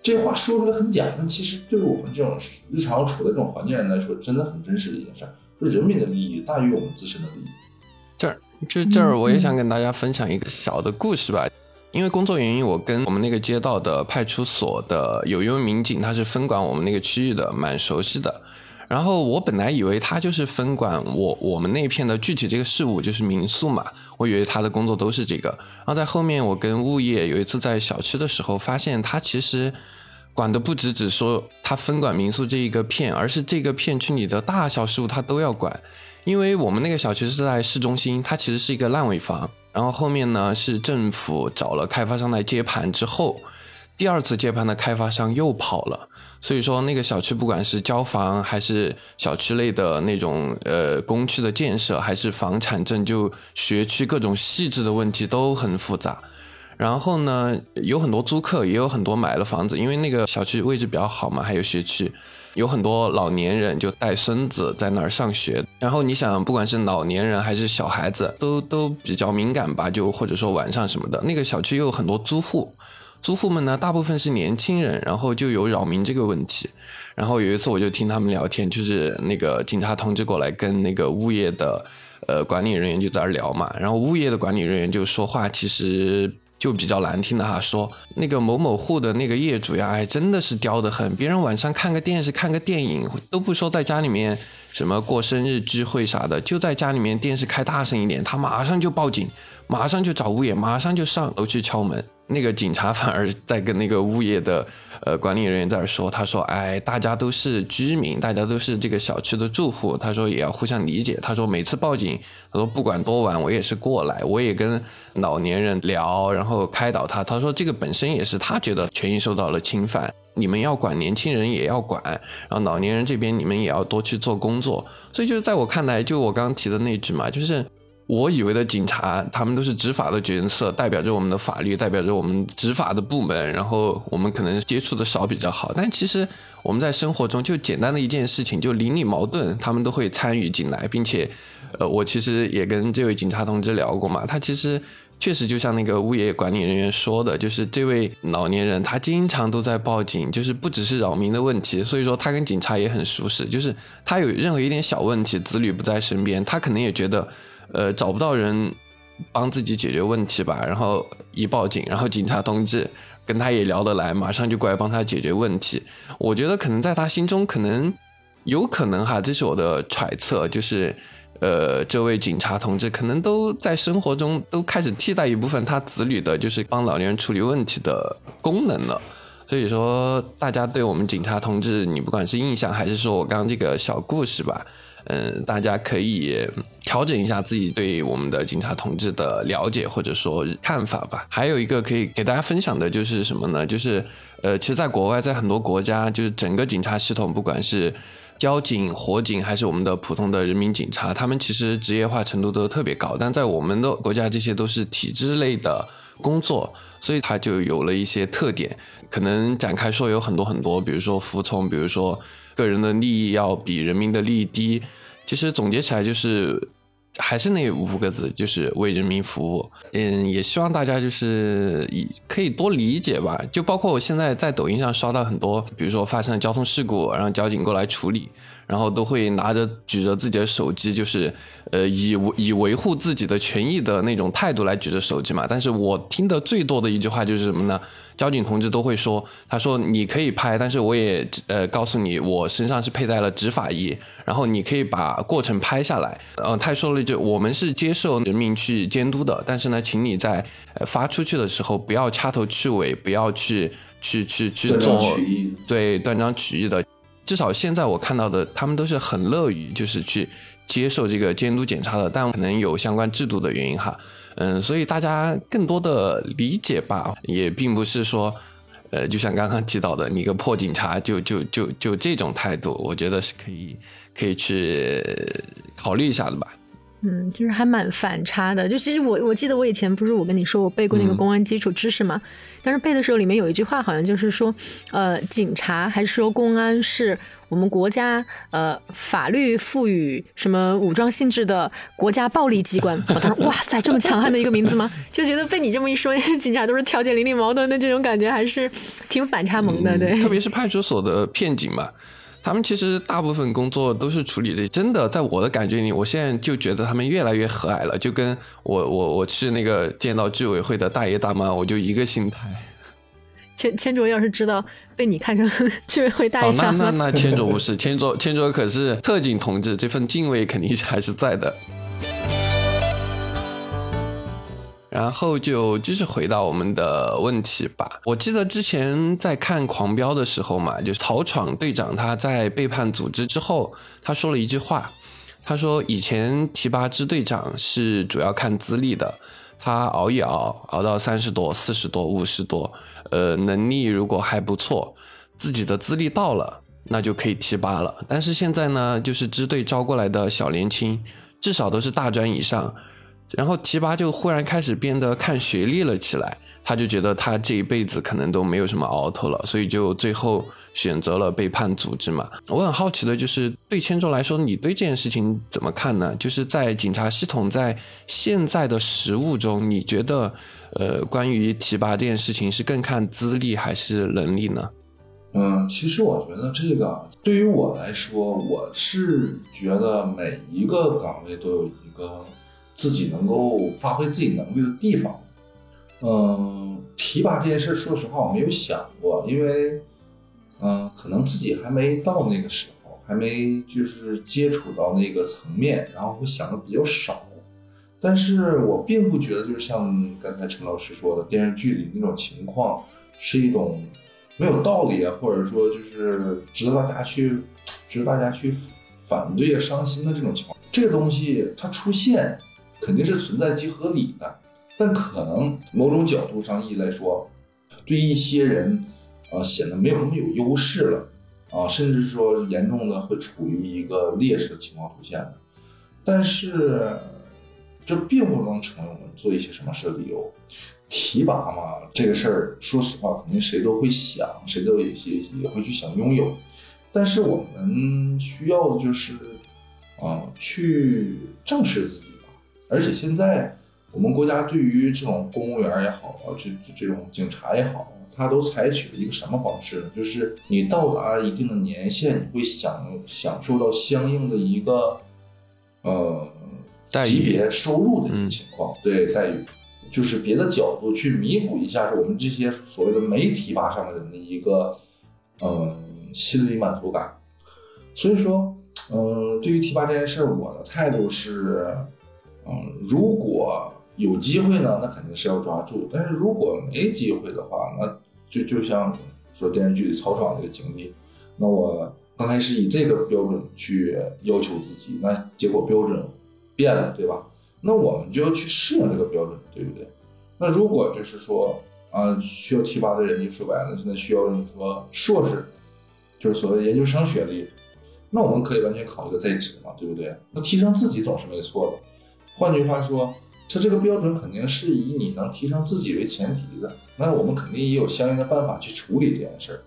这话说出来很假，但其实对于我们这种日常处在这种环境人来说，真的很真实的一件事儿，说人民的利益大于我们自身的利益。这儿就这儿，我也想跟大家分享一个小的故事吧。因为工作原因，我跟我们那个街道的派出所的有一位民警，他是分管我们那个区域的，蛮熟悉的。然后我本来以为他就是分管我我们那片的具体这个事务，就是民宿嘛，我以为他的工作都是这个。然后在后面，我跟物业有一次在小区的时候，发现他其实管的不只只说他分管民宿这一个片，而是这个片区里的大小事务他都要管。因为我们那个小区是在市中心，它其实是一个烂尾房。然后后面呢是政府找了开发商来接盘之后，第二次接盘的开发商又跑了，所以说那个小区不管是交房还是小区内的那种呃公区的建设，还是房产证就学区各种细致的问题都很复杂。然后呢，有很多租客，也有很多买了房子，因为那个小区位置比较好嘛，还有学区，有很多老年人就带孙子在那儿上学。然后你想，不管是老年人还是小孩子，都都比较敏感吧，就或者说晚上什么的，那个小区又有很多租户。租户们呢，大部分是年轻人，然后就有扰民这个问题。然后有一次我就听他们聊天，就是那个警察同志过来跟那个物业的呃管理人员就在那儿聊嘛，然后物业的管理人员就说话，其实就比较难听的哈，说那个某某户的那个业主呀，哎，真的是刁得很，别人晚上看个电视、看个电影都不说在家里面什么过生日聚会啥的，就在家里面电视开大声一点，他马上就报警，马上就找物业，马上就上楼去敲门。那个警察反而在跟那个物业的呃管理人员在那说，他说：“哎，大家都是居民，大家都是这个小区的住户，他说也要互相理解。他说每次报警，他说不管多晚，我也是过来，我也跟老年人聊，然后开导他。他说这个本身也是他觉得权益受到了侵犯，你们要管年轻人也要管，然后老年人这边你们也要多去做工作。所以就是在我看来，就我刚刚提的那句嘛，就是。”我以为的警察，他们都是执法的角色，代表着我们的法律，代表着我们执法的部门。然后我们可能接触的少比较好，但其实我们在生活中就简单的一件事情，就邻里矛盾，他们都会参与进来，并且，呃，我其实也跟这位警察同志聊过嘛，他其实确实就像那个物业管理人员说的，就是这位老年人他经常都在报警，就是不只是扰民的问题，所以说他跟警察也很熟识，就是他有任何一点小问题，子女不在身边，他可能也觉得。呃，找不到人帮自己解决问题吧，然后一报警，然后警察同志跟他也聊得来，马上就过来帮他解决问题。我觉得可能在他心中，可能有可能哈，这是我的揣测，就是呃，这位警察同志可能都在生活中都开始替代一部分他子女的，就是帮老年人处理问题的功能了。所以说，大家对我们警察同志，你不管是印象还是说我刚刚这个小故事吧。嗯，大家可以调整一下自己对我们的警察同志的了解或者说看法吧。还有一个可以给大家分享的就是什么呢？就是呃，其实，在国外，在很多国家，就是整个警察系统，不管是交警、火警，还是我们的普通的人民警察，他们其实职业化程度都特别高。但在我们的国家，这些都是体制类的工作，所以它就有了一些特点。可能展开说有很多很多，比如说服从，比如说。个人的利益要比人民的利益低，其实总结起来就是还是那五个字，就是为人民服务。嗯，也希望大家就是可以多理解吧。就包括我现在在抖音上刷到很多，比如说发生了交通事故，然后交警过来处理。然后都会拿着举着自己的手机，就是呃以以维护自己的权益的那种态度来举着手机嘛。但是我听的最多的一句话就是什么呢？交警同志都会说，他说你可以拍，但是我也呃告诉你，我身上是佩戴了执法仪，然后你可以把过程拍下来。呃，他说了一句，我们是接受人民去监督的，但是呢，请你在发出去的时候不要掐头去尾，不要去去去去做对断章取义的。至少现在我看到的，他们都是很乐于就是去接受这个监督检查的，但可能有相关制度的原因哈，嗯，所以大家更多的理解吧，也并不是说，呃，就像刚刚提到的，你个破警察就就就就这种态度，我觉得是可以可以去考虑一下的吧。嗯，就是还蛮反差的。就其实我我记得我以前不是我跟你说我背过那个公安基础知识嘛，但是背的时候里面有一句话好像就是说，呃，警察还是说公安是我们国家呃法律赋予什么武装性质的国家暴力机关。我当时哇塞，这么强悍的一个名字吗？就觉得被你这么一说，警察都是调解邻里矛盾的这种感觉，还是挺反差萌的。对，特别是派出所的片警嘛。他们其实大部分工作都是处理的，真的，在我的感觉里，我现在就觉得他们越来越和蔼了，就跟我我我去那个见到居委会的大爷大妈，我就一个心态。千千卓要是知道被你看成居委会大爷大妈，那那那千卓不是千卓，千卓可是特警同志，这份敬畏肯定还是在的。然后就继续回到我们的问题吧。我记得之前在看《狂飙》的时候嘛，就是曹闯队长他在背叛组织之后，他说了一句话，他说以前提拔支队长是主要看资历的，他熬一熬，熬到三十多、四十多、五十多，呃，能力如果还不错，自己的资历到了，那就可以提拔了。但是现在呢，就是支队招过来的小年轻，至少都是大专以上。然后提拔就忽然开始变得看学历了起来，他就觉得他这一辈子可能都没有什么熬头了，所以就最后选择了背叛组织嘛。我很好奇的就是，对千州来说，你对这件事情怎么看呢？就是在警察系统在现在的实务中，你觉得，呃，关于提拔这件事情是更看资历还是能力呢？嗯，其实我觉得这个对于我来说，我是觉得每一个岗位都有一个。自己能够发挥自己能力的地方，嗯，提拔这件事，说实话我没有想过，因为，嗯，可能自己还没到那个时候，还没就是接触到那个层面，然后会想的比较少。但是我并不觉得就是像刚才陈老师说的电视剧里那种情况是一种没有道理啊，或者说就是值得大家去值得大家去反对、伤心的这种情况。这个东西它出现肯定是存在即合理的，但可能某种角度上意义来说，对一些人啊、显得没有那么有优势了啊，甚至说严重的会处于一个劣势的情况出现的。但是这并不能成为我们做一些什么事的理由。提拔嘛，这个事儿，说实话，肯定谁都会想，谁都有一些也会去想拥有。但是我们需要的就是，啊、去正视自己。而且现在我们国家对于这种公务员也好啊，这这种警察也好，他都采取了一个什么方式呢？就是你到达一定的年限，你会享享受到相应的一个呃待级别收入的一个情况，对待遇，就是别的角度去弥补一下我们这些所谓的没提拔上的人的一个嗯、心理满足感。所以说，嗯、对于提拔这件事儿，我的态度是，嗯、如果有机会呢，那肯定是要抓住；但是如果没机会的话，那就就像说电视剧里曹爽那个经历，那我刚开始以这个标准去要求自己，那结果标准变了，对吧？那我们就要去适应这个标准，对不对？那如果就是说啊，需要提拔的人，就说白了，现在需要你说硕士，就是所谓研究生学历，那我们可以完全考一个在职嘛，对不对？那提升自己总是没错的。换句话说，它这个标准肯定是以你能提升自己为前提的。那我们肯定也有相应的办法去处理这件事儿。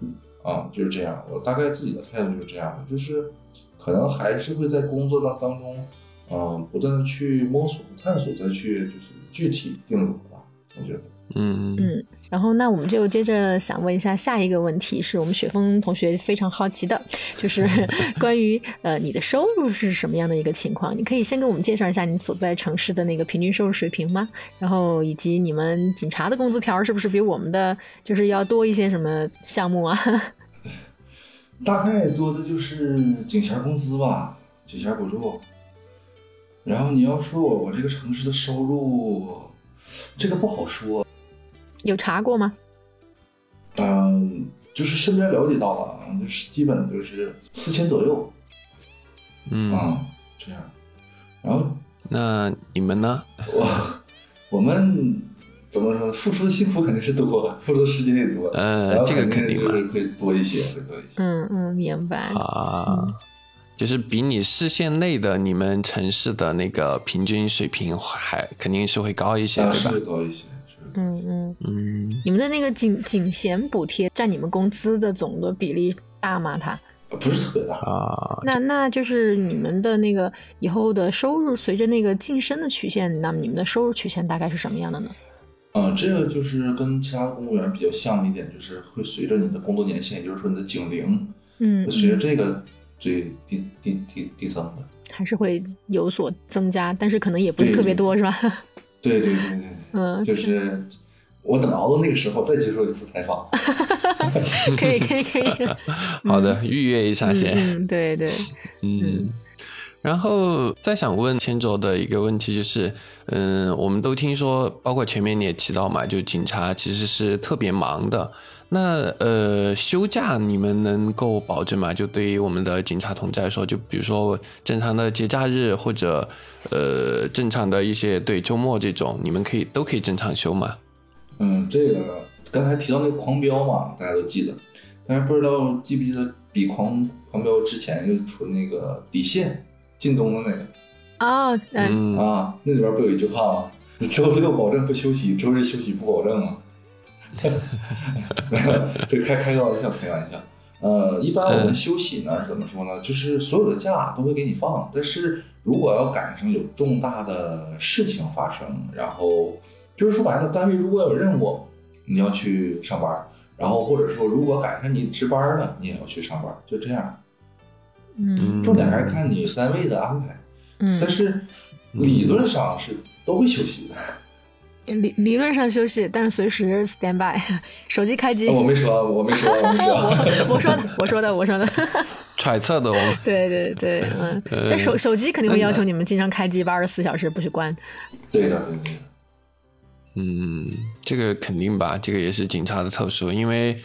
嗯啊，就是这样。我大概自己的态度就是这样的，就是可能还是会在工作当当中，嗯、不断的去摸索和探索，再去就是具体定夺吧。我觉得。嗯嗯，然后那我们就接着想问一下下一个问题，是我们雪峰同学非常好奇的，就是 关于呃你的收入是什么样的一个情况？你可以先给我们介绍一下你所在城市的那个平均收入水平吗？然后以及你们警察的工资条是不是比我们的就是要多一些什么项目啊？大概多的就是警衔工资吧，警衔补助。然后你要说我我这个城市的收入，这个不好说。有查过吗？嗯、就是身边了解到的啊，就是基本就是四千左右嗯，啊、这样。然后那你们呢？我我们怎么说呢？付出的辛苦肯定是多，付出的时间也多。呃这个肯肯定嘛就是会多一些，会多一些。嗯嗯，明白。啊，就是比你视线内的你们城市的那个平均水平还肯定是会高一些，啊，对吧高一些。嗯嗯，嗯，你们的那个警警衔补贴占你们工资的总的比例大吗？它？不是特别大。啊，那那就是你们的那个以后的收入随着那个晋升的曲线，那么你们的收入曲线大概是什么样的呢？嗯，这个就是跟其他公务员比较像的一点，就是会随着你的工作年限，也就是说你的警龄，嗯，随着嗯这个最递递递递增的。还是会有所增加，但是可能也不是特别多，是吧？对对对对对，嗯，就是我等熬到那个时候再接受一次采访。可以可以可以。好的，预约一下嗯先。嗯，对对，嗯，然后再想问千卓的一个问题就是，嗯，我们都听说，包括前面你也提到嘛，就警察其实是特别忙的。那呃，休假你们能够保证吗？就对于我们的警察同志来说，就比如说正常的节假日或者呃正常的一些对周末这种，你们可以都可以正常休吗？嗯，这个刚才提到那个狂飙嘛，大家都记得，但是不知道记不记得比狂狂飙之前就出那个底线靳东的那个。哦，嗯嗯啊，那里边不有一句话吗？周六保证不休息，周日休息不保证啊。没有，这开开个玩笑，开玩笑。呃，一般我们休息呢怎么说呢？就是所有的假都会给你放，但是如果要赶上有重大的事情发生，然后就是说白了，单位如果有任务，你要去上班，然后或者说如果赶上你值班了，你也要去上班，就这样。嗯重点还是看你单位的安排。嗯，但是理论上是都会休息的。理理论上休息，但是随时 stand by，手机开机。我没说，我没说，我没说，我说的，我说的，我说的。揣测的，我。对对对，嗯，但手手机肯定会要求你们经常开机，二十四小时不许关。对的，对的。嗯，这个肯定吧，这个也是警察的特殊，因为，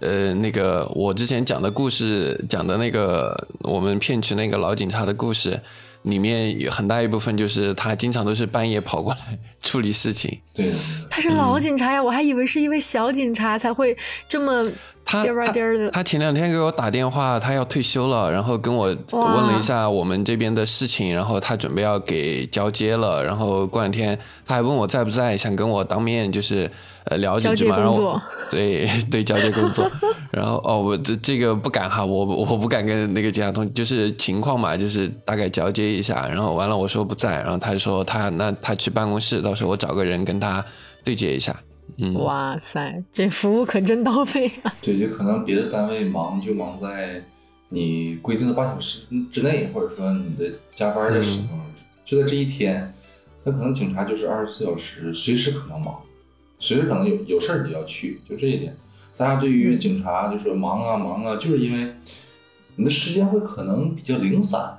呃，那个我之前讲的故事，讲的那个我们骗取那个老警察的故事，里面有很大一部分就是他经常都是半夜跑过来处理事情。对，他是老警察呀，我还以为是一位小警察才会这么。他他他前两天给我打电话，他要退休了，然后跟我问了一下我们这边的事情，然后他准备要给交接了，然后过两天他还问我在不在，想跟我当面就是呃聊几句嘛，然后对对交接工作，然后哦我这这个不敢哈，我我不敢跟那个警察通，就是情况嘛，就是大概交接一下，然后完了我说不在，然后他就说他那他去办公室，到时候我找个人跟他对接一下。哇塞，这服务可真到位啊！对，也可能别的单位忙就忙在你规定的八小时之内，或者说你的加班的时候，就在这一天。他可能警察就是二十四小时，随时可能忙，随时可能有有事儿你要去，就这一点。大家对于警察就说忙啊忙啊，就是因为你的时间会可能比较零散。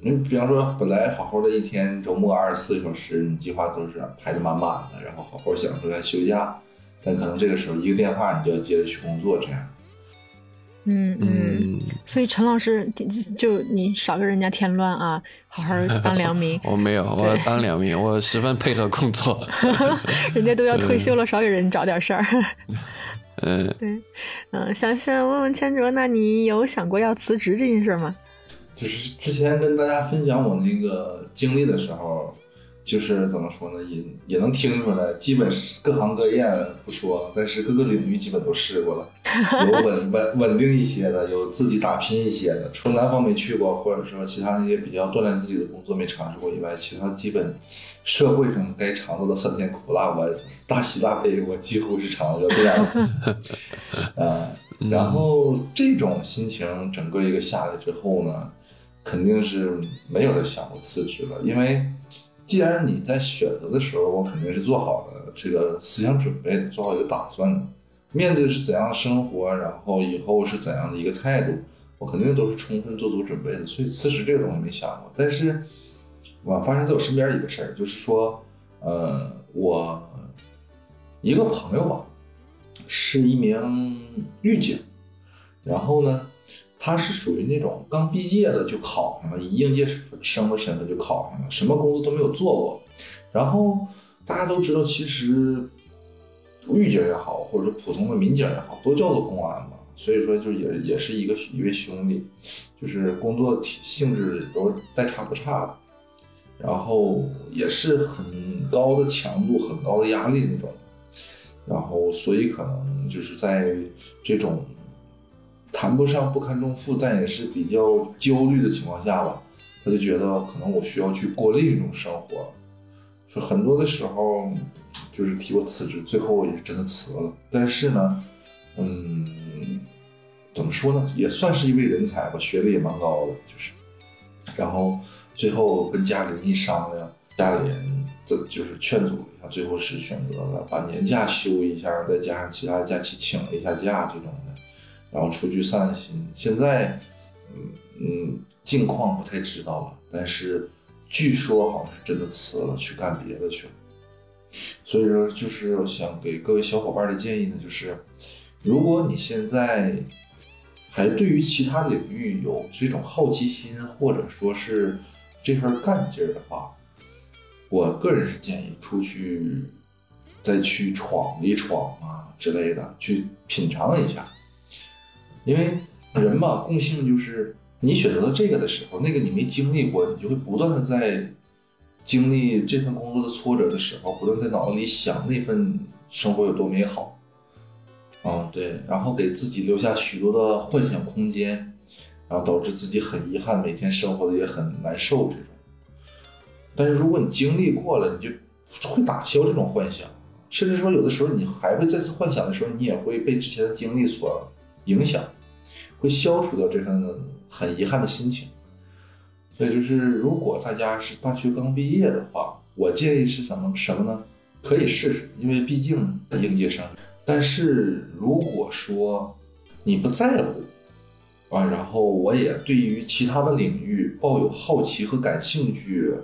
你比方说，本来好好的一天，周末二十四小时，你计划都是排的满满的，然后好好享受下休假，但可能这个时候一个电话，你就要接着去工作，这样。嗯嗯，所以陈老师就你少跟人家添乱啊，好好当良民。我没有，我当良民，我十分配合工作。人家都要退休了，少给人找点事儿。嗯，对，嗯，想想问问千卓，那你有想过要辞职这件事吗？就是之前跟大家分享我那个经历的时候，就是怎么说呢，也也能听出来，基本是各行各业不说，但是各个领域基本都试过了，有稳稳稳定一些的，有自己打拼一些的。除了南方没去过，或者说其他那些比较锻炼自己的工作没尝试过以外，其他基本社会上该尝到的酸甜苦辣，我大喜大悲，我几乎是尝过这样。啊，然后这种心情整个一个下来之后呢？肯定是没有再想过辞职了，因为既然你在选择的时候，我肯定是做好了这个思想准备，做好一个打算的。面对是怎样的生活，然后以后是怎样的一个态度，我肯定都是充分做足准备的。所以辞职这个东西没想过。但是，我发生在我身边一个事儿，就是说，呃，我一个朋友吧，是一名狱警，然后呢。他是属于那种刚毕业的就考上了，以应届生的身份就考上了，什么工作都没有做过。然后大家都知道，其实狱警也好，或者说普通的民警也好，都叫做公安嘛。所以说，就也也是一个一位兄弟，就是工作性质都大差不差的。然后也是很高的强度、很高的压力那种。然后所以可能就是在这种。谈不上不堪重负，但也是比较焦虑的情况下吧，他就觉得可能我需要去过另一种生活，说很多的时候就是提过辞职，最后也是真的辞了。但是呢，嗯，怎么说呢，也算是一位人才吧，学历也蛮高的，就是，然后最后跟家里人一商量，家里人这就是劝阻一下，最后是选择了把年假休一下，再加上其他假期请了一下假这种。然后出去散散心。现在，嗯嗯，近况不太知道了，但是据说好像是真的辞了，去干别的去了。所以说，就是想给各位小伙伴的建议呢，就是如果你现在还对于其他领域有这种好奇心，或者说是这份干劲儿的话，我个人是建议出去再去闯一闯啊之类的，去品尝一下。因为人嘛，共性就是你选择了这个的时候，那个你没经历过，你就会不断的在经历这份工作的挫折的时候，不断在脑子里想那份生活有多美好。嗯，对，然后给自己留下许多的幻想空间，然后导致自己很遗憾，每天生活的也很难受这种。但是如果你经历过了，你就会打消这种幻想，甚至说有的时候你还会再次幻想的时候，你也会被之前的经历所。影响会消除掉这份很遗憾的心情，所以就是如果大家是大学刚毕业的话，我建议是怎么什么呢？可以试试，因为毕竟应届生。但是如果说你不在乎啊，然后我也对于其他的领域抱有好奇和感兴趣，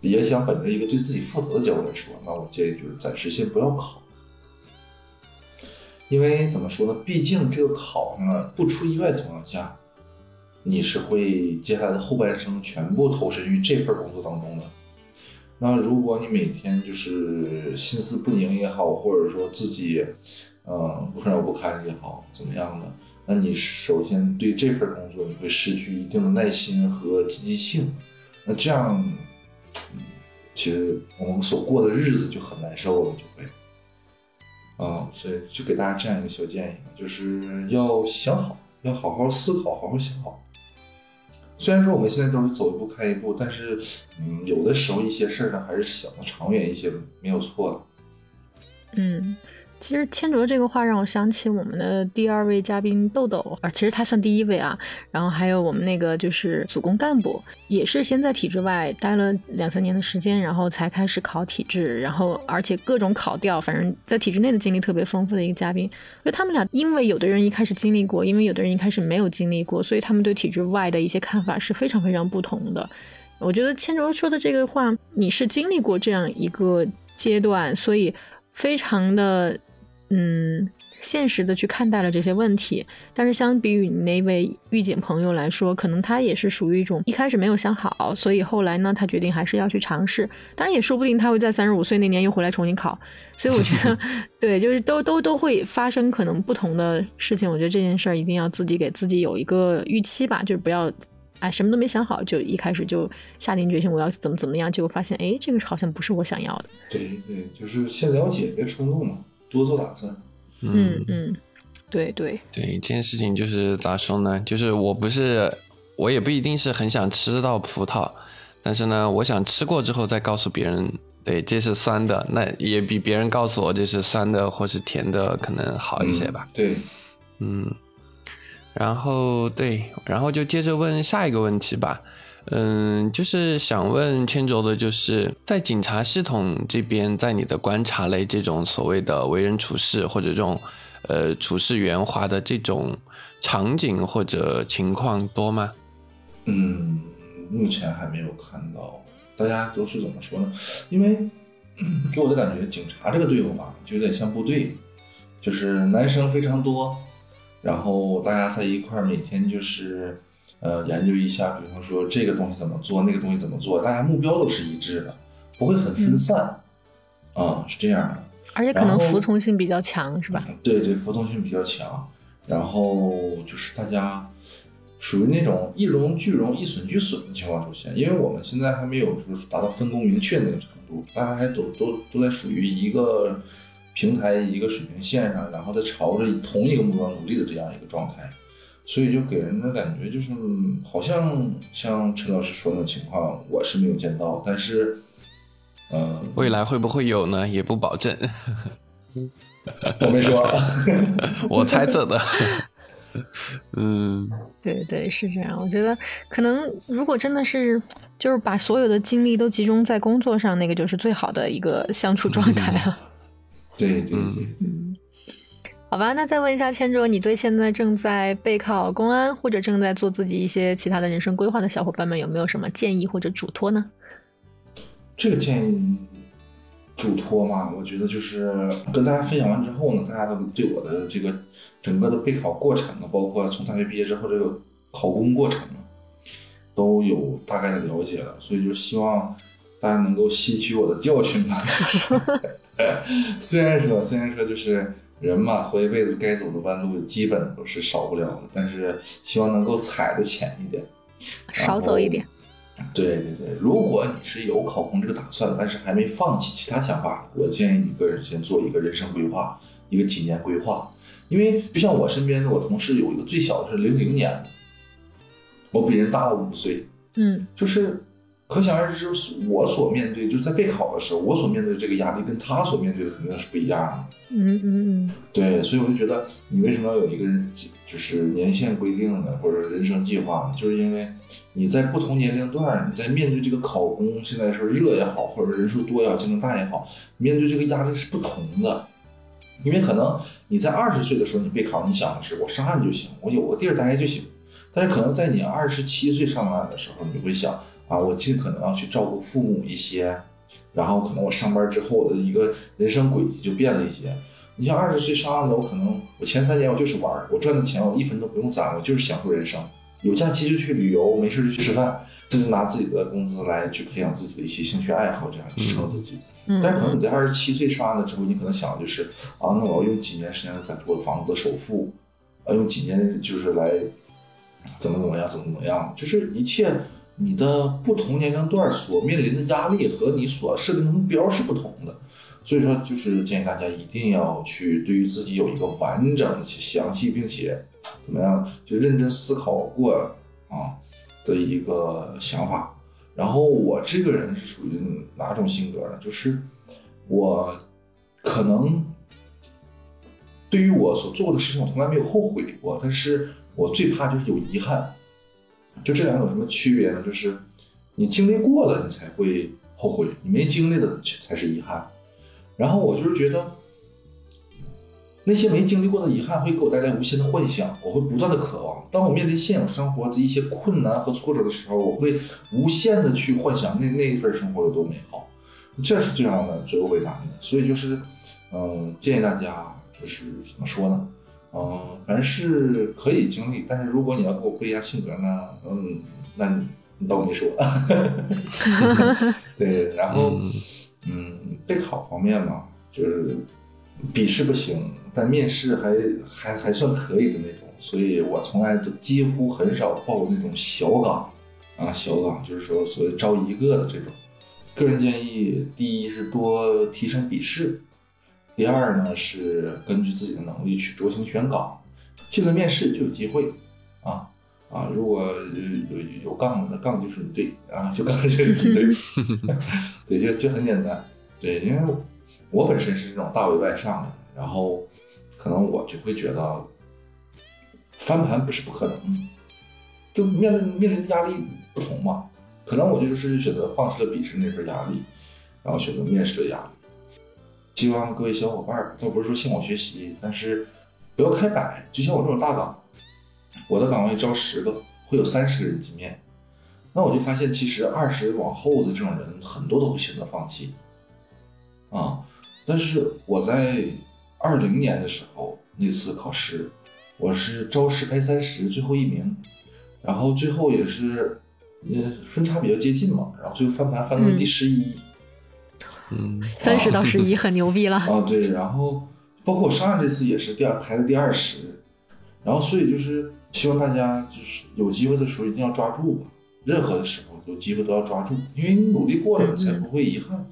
也想本着一个对自己负责的角度来说，那我建议就是暂时先不要考。因为怎么说呢？毕竟这个考上了，不出意外的情况下，你是会接下来的后半生全部投身于这份工作当中的。那如果你每天就是心思不宁也好，或者说自己嗯困扰不堪也好，怎么样的？那你首先对这份工作你会失去一定的耐心和积极性。那这样，其实我们所过的日子就很难受了，就会。啊，所以就给大家这样一个小建议，就是要想好，要好好思考，好好想好。虽然说我们现在都是走一步看一步，但是，嗯，有的时候一些事儿呢，还是想的长远一些，没有错的。嗯。其实千卓这个话让我想起我们的第二位嘉宾豆豆啊，其实他算第一位啊。然后还有我们那个就是组工干部，也是先在体制外待了两三年的时间，然后才开始考体制，然后而且各种考调，反正在体制内的经历特别丰富的一个嘉宾。就他们俩，因为有的人一开始经历过，因为有的人一开始没有经历过，所以他们对体制外的一些看法是非常非常不同的。我觉得千卓说的这个话，你是经历过这样一个阶段，所以非常的。嗯，现实的去看待了这些问题，但是相比于你那位御姐朋友来说，可能他也是属于一种一开始没有想好，所以后来呢，他决定还是要去尝试。当然，也说不定他会在三十五岁那年又回来重新考。所以我觉得，对，就是都都都会发生可能不同的事情。我觉得这件事儿一定要自己给自己有一个预期吧，就是不要哎什么都没想好就一开始就下定决心我要怎么怎么样，结果发现哎这个好像不是我想要的。对对，就是先了解，别冲动嘛。多做打算，嗯嗯，对对对，这件事情就是咋说呢？就是我不是，我也不一定是很想吃到葡萄，但是呢，我想吃过之后再告诉别人，对，这是酸的，那也比别人告诉我这是酸的或是甜的可能好一些吧。对，嗯，然后对，然后就接着问下一个问题吧。嗯，就是想问千卓的，就是在警察系统这边，在你的观察类这种所谓的为人处事或者这种呃处事圆滑的这种场景或者情况多吗？嗯，目前还没有看到。大家都是怎么说呢？因为 给我的感觉，警察这个队伍吧，就有点像部队，就是男生非常多，然后大家在一块儿，每天就是。呃，研究一下，比方说这个东西怎么做，那个东西怎么做，大家目标都是一致的，不会很分散，啊，是这样的。而且可能服从性比较强，是吧？对对，服从性比较强。然后就是大家属于那种一荣俱荣、一损俱损的情况出现，因为我们现在还没有说达到分工明确那个程度，大家还都都都在属于一个平台、一个水平线上，然后再朝着同一个目标努力的这样一个状态。所以就给人的感觉就是，好像像陈老师说那种情况，我是没有见到，但是，嗯，未来会不会有呢？也不保证。我没说，我猜测的。嗯，对对，是这样。我觉得可能如果真的是，就是把所有的精力都集中在工作上，那个就是最好的一个相处状态了。对对对，嗯。好吧，那再问一下千卓，你对现在正在备考公安或者正在做自己一些其他的人生规划的小伙伴们，有没有什么建议或者嘱托呢？这个建议嘱托嘛，我觉得就是跟大家分享完之后呢，大家都对我的这个整个的备考过程呢，包括从大学毕业之后这个考公过程都有大概的了解了，所以就希望大家能够吸取我的教训吧。虽然说，虽然说就是。人嘛，活一辈子该走的弯路基本都是少不了的，但是希望能够踩的浅一点，少走一点。对对对，如果你是有考公这个打算，但是还没放弃其他想法，我建议你个人先做一个人生规划，一个几年规划。因为就像我身边的我同事有一个最小的是零零年的，我比人大了五岁，嗯，就是。可想而知，我所面对就是在备考的时候，我所面对的这个压力跟他所面对的肯定是不一样的。嗯嗯嗯，对，所以我就觉得，你为什么要有一个人就是年限规定的或者人生计划，就是因为你在不同年龄段，你在面对这个考公，现在说热也好，或者人数多也好，竞争大也好，面对这个压力是不同的。因为可能你在二十岁的时候，你备考，你想的是我上岸就行，我有个地儿待就行。但是可能在你二十七岁上岸的时候，你会想。啊，我尽可能要去照顾父母一些，然后可能我上班之后我的一个人生轨迹就变了一些。你像二十岁上岸的，我可能我前三年我就是玩，我赚的钱我一分都不用攒，我就是享受人生。有假期就去旅游，没事就去吃饭，甚至拿自己的工资来去培养自己的一些兴趣爱好，这样支撑自己。但是可能你在二十七岁上岸了之后，你可能想的就是啊，那我要用几年时间来攒出我的房子的首付，啊，用几年就是来怎么怎么样，怎么怎么样，就是一切。你的不同年龄段所面临的压力和你所设定的目标是不同的，所以说就是建议大家一定要去对于自己有一个完整且详细并且怎么样就认真思考过啊的一个想法。然后我这个人是属于哪种性格呢？就是我可能对于我所做的事情，我从来没有后悔过，但是我最怕就是有遗憾。就这两种有什么区别呢？就是你经历过了，你才会后悔；你没经历的才是遗憾。然后我就是觉得，那些没经历过的遗憾会给我带来无限的幻想，我会不断的渴望。当我面对现有生活的一些困难和挫折的时候，我会无限的去幻想那那一份生活有多美好。这是最让的最为难的。所以就是，嗯，建议大家就是怎么说呢？嗯，凡是可以经历，但是如果你要跟我不一样性格呢，嗯，那你当我没说。对，然后，嗯，备考方面嘛，就是笔试不行，但面试还还还算可以的那种，所以我从来都几乎很少报那种小岗啊，小岗就是说所谓招一个的这种。个人建议，第一是多提升笔试。第二呢是根据自己的能力去酌情选岗，进了面试就有机会，啊啊，如果有有有杠子，杠就是你对啊，就杠就是你对，对，就就很简单，对，因为我本身是这种大为外上的，然后可能我就会觉得翻盘不是不可能，就面临面临的压力不同嘛，可能我就是选择放弃了笔试那份压力，然后选择面试的压力。希望各位小伙伴倒不是说向我学习，但是不要开摆。就像我这种大岗，我的岗位招十个，会有三十个人进面。那我就发现，其实二十往后的这种人很多都会选择放弃。啊，但是我在二零年的时候那次考试，我是招十排三十，最后一名，然后最后也是，呃，分差比较接近嘛，然后最后翻盘翻到了第十一。三十到十一很牛逼了啊！对，然后包括我上岸这次也是第二排的第二十，然后所以就是希望大家就是有机会的时候一定要抓住吧，任何的时候有机会都要抓住，因为你努力过了才不会遗憾。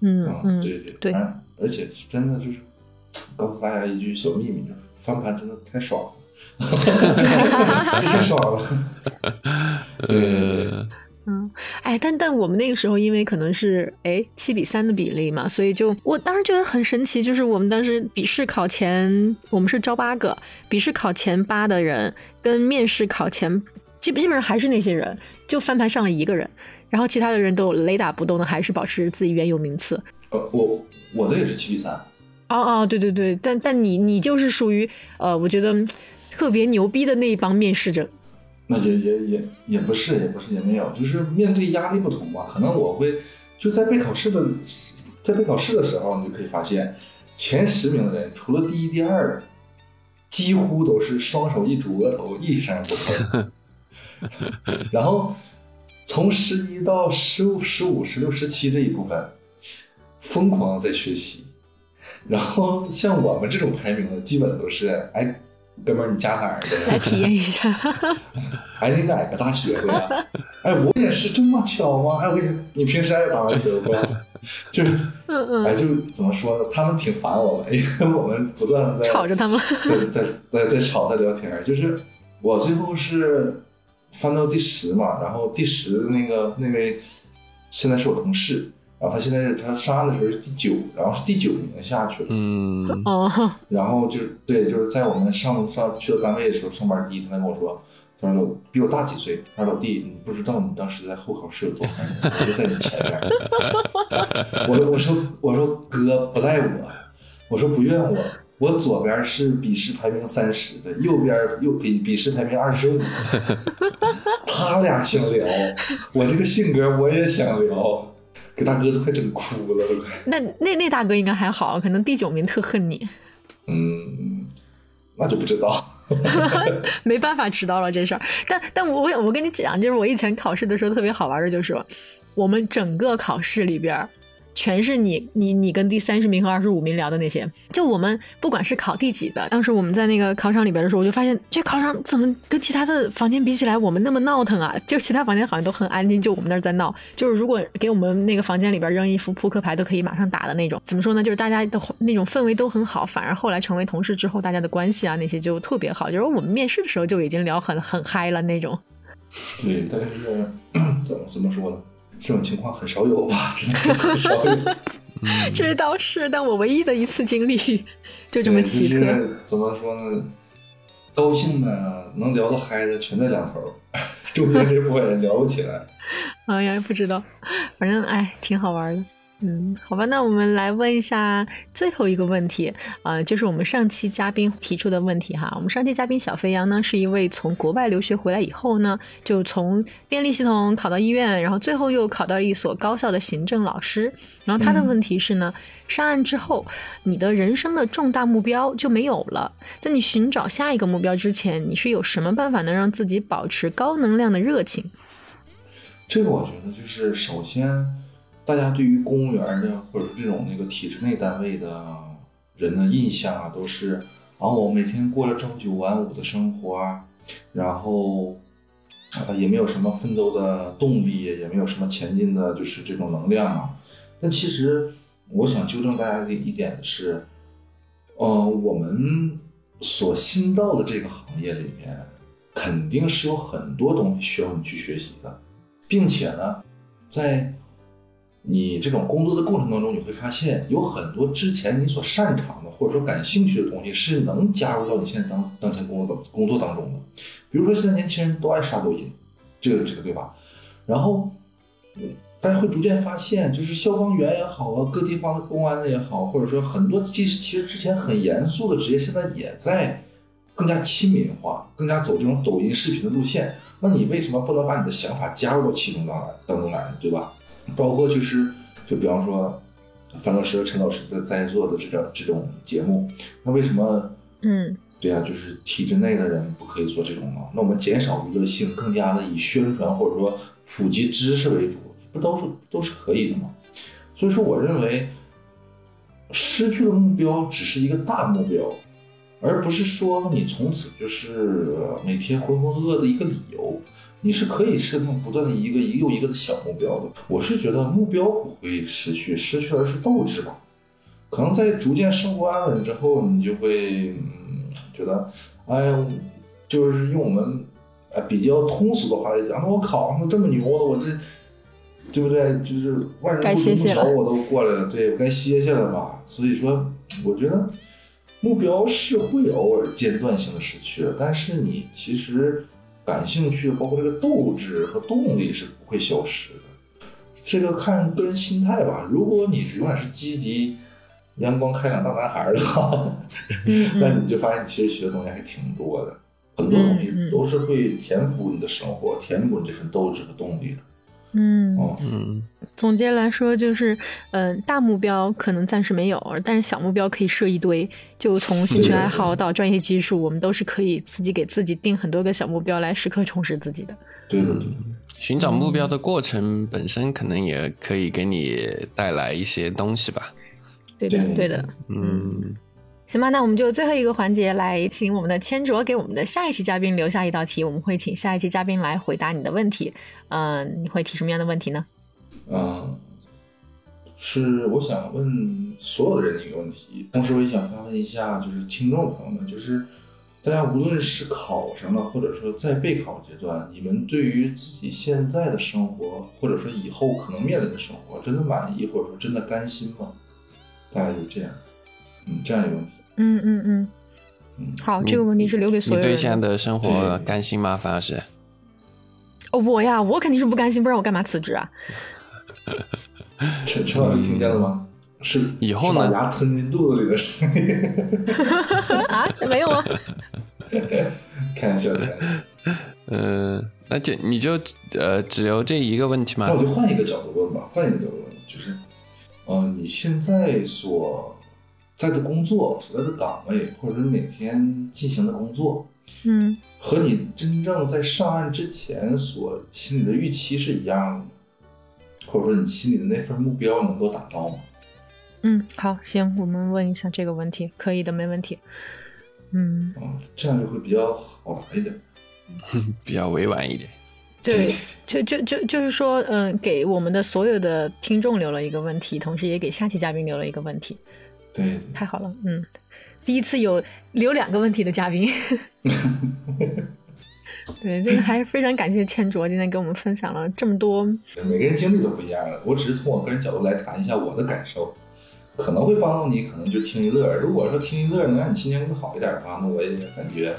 嗯嗯，对对对，而且真的就是告诉大家一句小秘密，就是翻盘真的太爽了，太爽了。呃。嗯，哎，但但我们那个时候，因为可能是哎七比三的比例嘛，所以就我当时觉得很神奇，就是我们当时笔试考前，我们是招八个，笔试考前八的人跟面试考前基本基本上还是那些人，就翻盘上了一个人，然后其他的人都雷打不动的，还是保持自己原有名次。呃，我我的也是七比三。哦哦，对对对，但但你你就是属于呃，我觉得特别牛逼的那一帮面试者。那也也也也不是，也不是，也没有，就是面对压力不同吧。可能我会就在备考试的，在备考试的时候，你就可以发现，前十名的人除了第一、第二，几乎都是双手一拄额头，一声不吭。然后从十一到十五、十五、十六、十七这一部分，疯狂在学习。然后像我们这种排名的，基本都是哎。哥们儿，你家哪儿的？来体验一下。哎，你哪个大学的呀？哎，我也是，这么巧吗？哎，我也，你平时爱打篮球不？就是。哎，就怎么说呢？他们挺烦我们，因为我们不断的在吵着他们，在在在在吵，在聊天。就是我最后是翻到第十嘛，然后第十的那个那位现在是我同事，然后他现在是他上岸的时候是第九，然后是第九名下去了。嗯，哦，然后就是对，就是在我们上上去到单位的时候，上班第一天，他跟我说，他说比我大几岁，他说老弟，你不知道你当时在候考室有多烦人，我就在你前面。我我说我说哥不赖我，我说不怨我，我左边是笔试排名三十的，右边又比笔试排名二十五，他俩想聊，我这个性格我也想聊，给大哥都快整哭了都快。那那那大哥应该还好，可能第九名特恨你，嗯，那就不知道。没办法知道了这事儿。但但我我我跟你讲，就是我以前考试的时候特别好玩的，就是我们整个考试里边儿。全是你你你跟第三十名和二十五名聊的那些，就我们不管是考第几的，当时我们在那个考场里边的时候，我就发现这考场怎么跟其他的房间比起来，我们那么闹腾啊？就其他房间好像都很安静，就我们那儿在闹。就是如果给我们那个房间里边扔一副扑克牌，都可以马上打的那种。怎么说呢？就是大家的那种氛围都很好，反而后来成为同事之后，大家的关系啊那些就特别好。就是我们面试的时候就已经聊很很嗨了那种。对，但是 怎么怎么说呢？这种情况很少有吧，真的很少有。这倒是，但我唯一的一次经历 就这么奇特。就是怎么说呢？高兴的、能聊得嗨的全在两头，中间这部分人聊不起来。哎呀，不知道，反正哎，挺好玩的。嗯，好吧，那我们来问一下最后一个问题，呃，就是我们上期嘉宾提出的问题哈。我们上期嘉宾小飞扬呢，是一位从国外留学回来以后呢，就从电力系统考到医院，然后最后又考到了一所高校的行政老师。然后他的问题是呢，上岸之后，你的人生的重大目标就没有了，在你寻找下一个目标之前，你是有什么办法能让自己保持高能量的热情？这个我觉得就是首先。大家对于公务员的或者说这种那个体制内单位的人的印象啊，都是啊，我每天过了朝九晚五的生活啊，然后啊也没有什么奋斗的动力，也没有什么前进的，就是这种能量啊。但其实我想纠正大家的一点是，呃，我们所新到的这个行业里面，肯定是有很多东西需要你去学习的，并且呢，在你这种工作的过程当中，你会发现有很多之前你所擅长的或者说感兴趣的东西是能加入到你现在当当前工作的工作当中的。比如说现在年轻人都爱刷抖音，这个这个对吧？然后大家会逐渐发现，就是消防员也好啊，各地方的公安也好，或者说很多其实其实之前很严肃的职业，现在也在更加亲民化，更加走这种抖音视频的路线。那你为什么不能把你的想法加入到其中当来当中来呢？对吧？包括就是，就比方说，樊老师和陈老师在在做的这种这种节目，那为什么？嗯，对呀，就是体制内的人不可以做这种呢？那我们减少娱乐性，更加的以宣传或者说普及知识为主，不都是都是可以的吗？所以说，我认为失去了目标只是一个大目标，而不是说你从此就是每天浑浑噩噩的一个理由。你是可以设定不断的一个一个又一个的小目标的。我是觉得目标不会失去，失去的是斗志吧。可能在逐渐生活安稳之后，你就会嗯觉得，哎呀，就是用我们呃比较通俗的话来讲，那我考上这么牛的，我这对不对？就是万人不晓我都过来了，对我该歇歇了吧。所以说，我觉得目标是会偶尔间断性的失去的，但是你其实。感兴趣，包括这个斗志和动力是不会消失的。这个看个人心态吧。如果你永远是积极、阳光开朗大男孩的话，那你就发现其实学的东西还挺多的，很多东西都是会填补你的生活，填补你这份斗志和动力的。嗯嗯，总结来说就是，嗯，大目标可能暂时没有，但是小目标可以设一堆。就从兴趣爱好到专业技术，我们都是可以自己给自己定很多个小目标来时刻充实自己的。对对对，寻找目标的过程本身可能也可以给你带来一些东西吧。对的，对的，嗯。行吧，那我们就最后一个环节来请我们的千卓给我们的下一期嘉宾留下一道题，我们会请下一期嘉宾来回答你的问题。嗯，你会提什么样的问题呢？嗯，是我想问所有的人的一个问题，同时我也想发问一下，就是听众朋友们，就是大家无论是考上了，或者说在备考阶段，你们对于自己现在的生活，或者说以后可能面临的生活，真的满意，或者说真的甘心吗？大概就这样，嗯，这样一个问题。嗯嗯嗯，嗯，好，这个问题是留给所你对有人的。现在的生活甘心吗？反而是，哦，我呀，我肯定是不甘心，不然我干嘛辞职啊？陈陈老师听见了吗？是以后呢把牙吞进肚子里的声音。啊，没有啊。开玩笑，开玩笑。嗯，那就你就呃只留这一个问题吗那？我就换一个角度问吧，换一个角度问，就是，呃，你现在所在的工作、所在的岗位，或者是每天进行的工作，嗯和你真正在上岸之前所心里的预期是一样的吗？或者说你心里的那份目标能够达到吗？嗯，好，行，我们问一下这个问题，可以的，没问题。嗯，啊、这样就会比较好答一点。比较委婉一点。对，就就就就是说，嗯、给我们的所有的听众留了一个问题，同时也给下期嘉宾留了一个问题，对，太好了，嗯，第一次有留两个问题的嘉宾。对，这个还是非常感谢千卓今天给我们分享了这么多。每个人经历都不一样，我只是从我个人角度来谈一下我的感受，可能会帮到你，可能就听一乐。如果说听一乐能让你心情更好一点的话，那我也感觉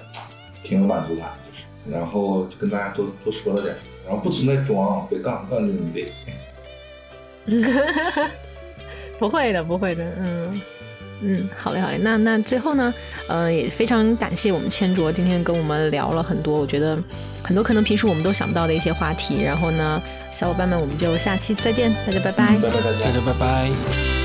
挺有满足感，就是。然后就跟大家多多说了点，然后不存在装，别杠，杠就是你对。不会的，不会的，嗯嗯，好嘞，好嘞。那那最后呢，呃，也非常感谢我们千卓今天跟我们聊了很多，我觉得很多可能平时我们都想不到的一些话题。然后呢，小伙伴们，我们就下期再见，大家拜拜。拜拜大家大。家拜拜。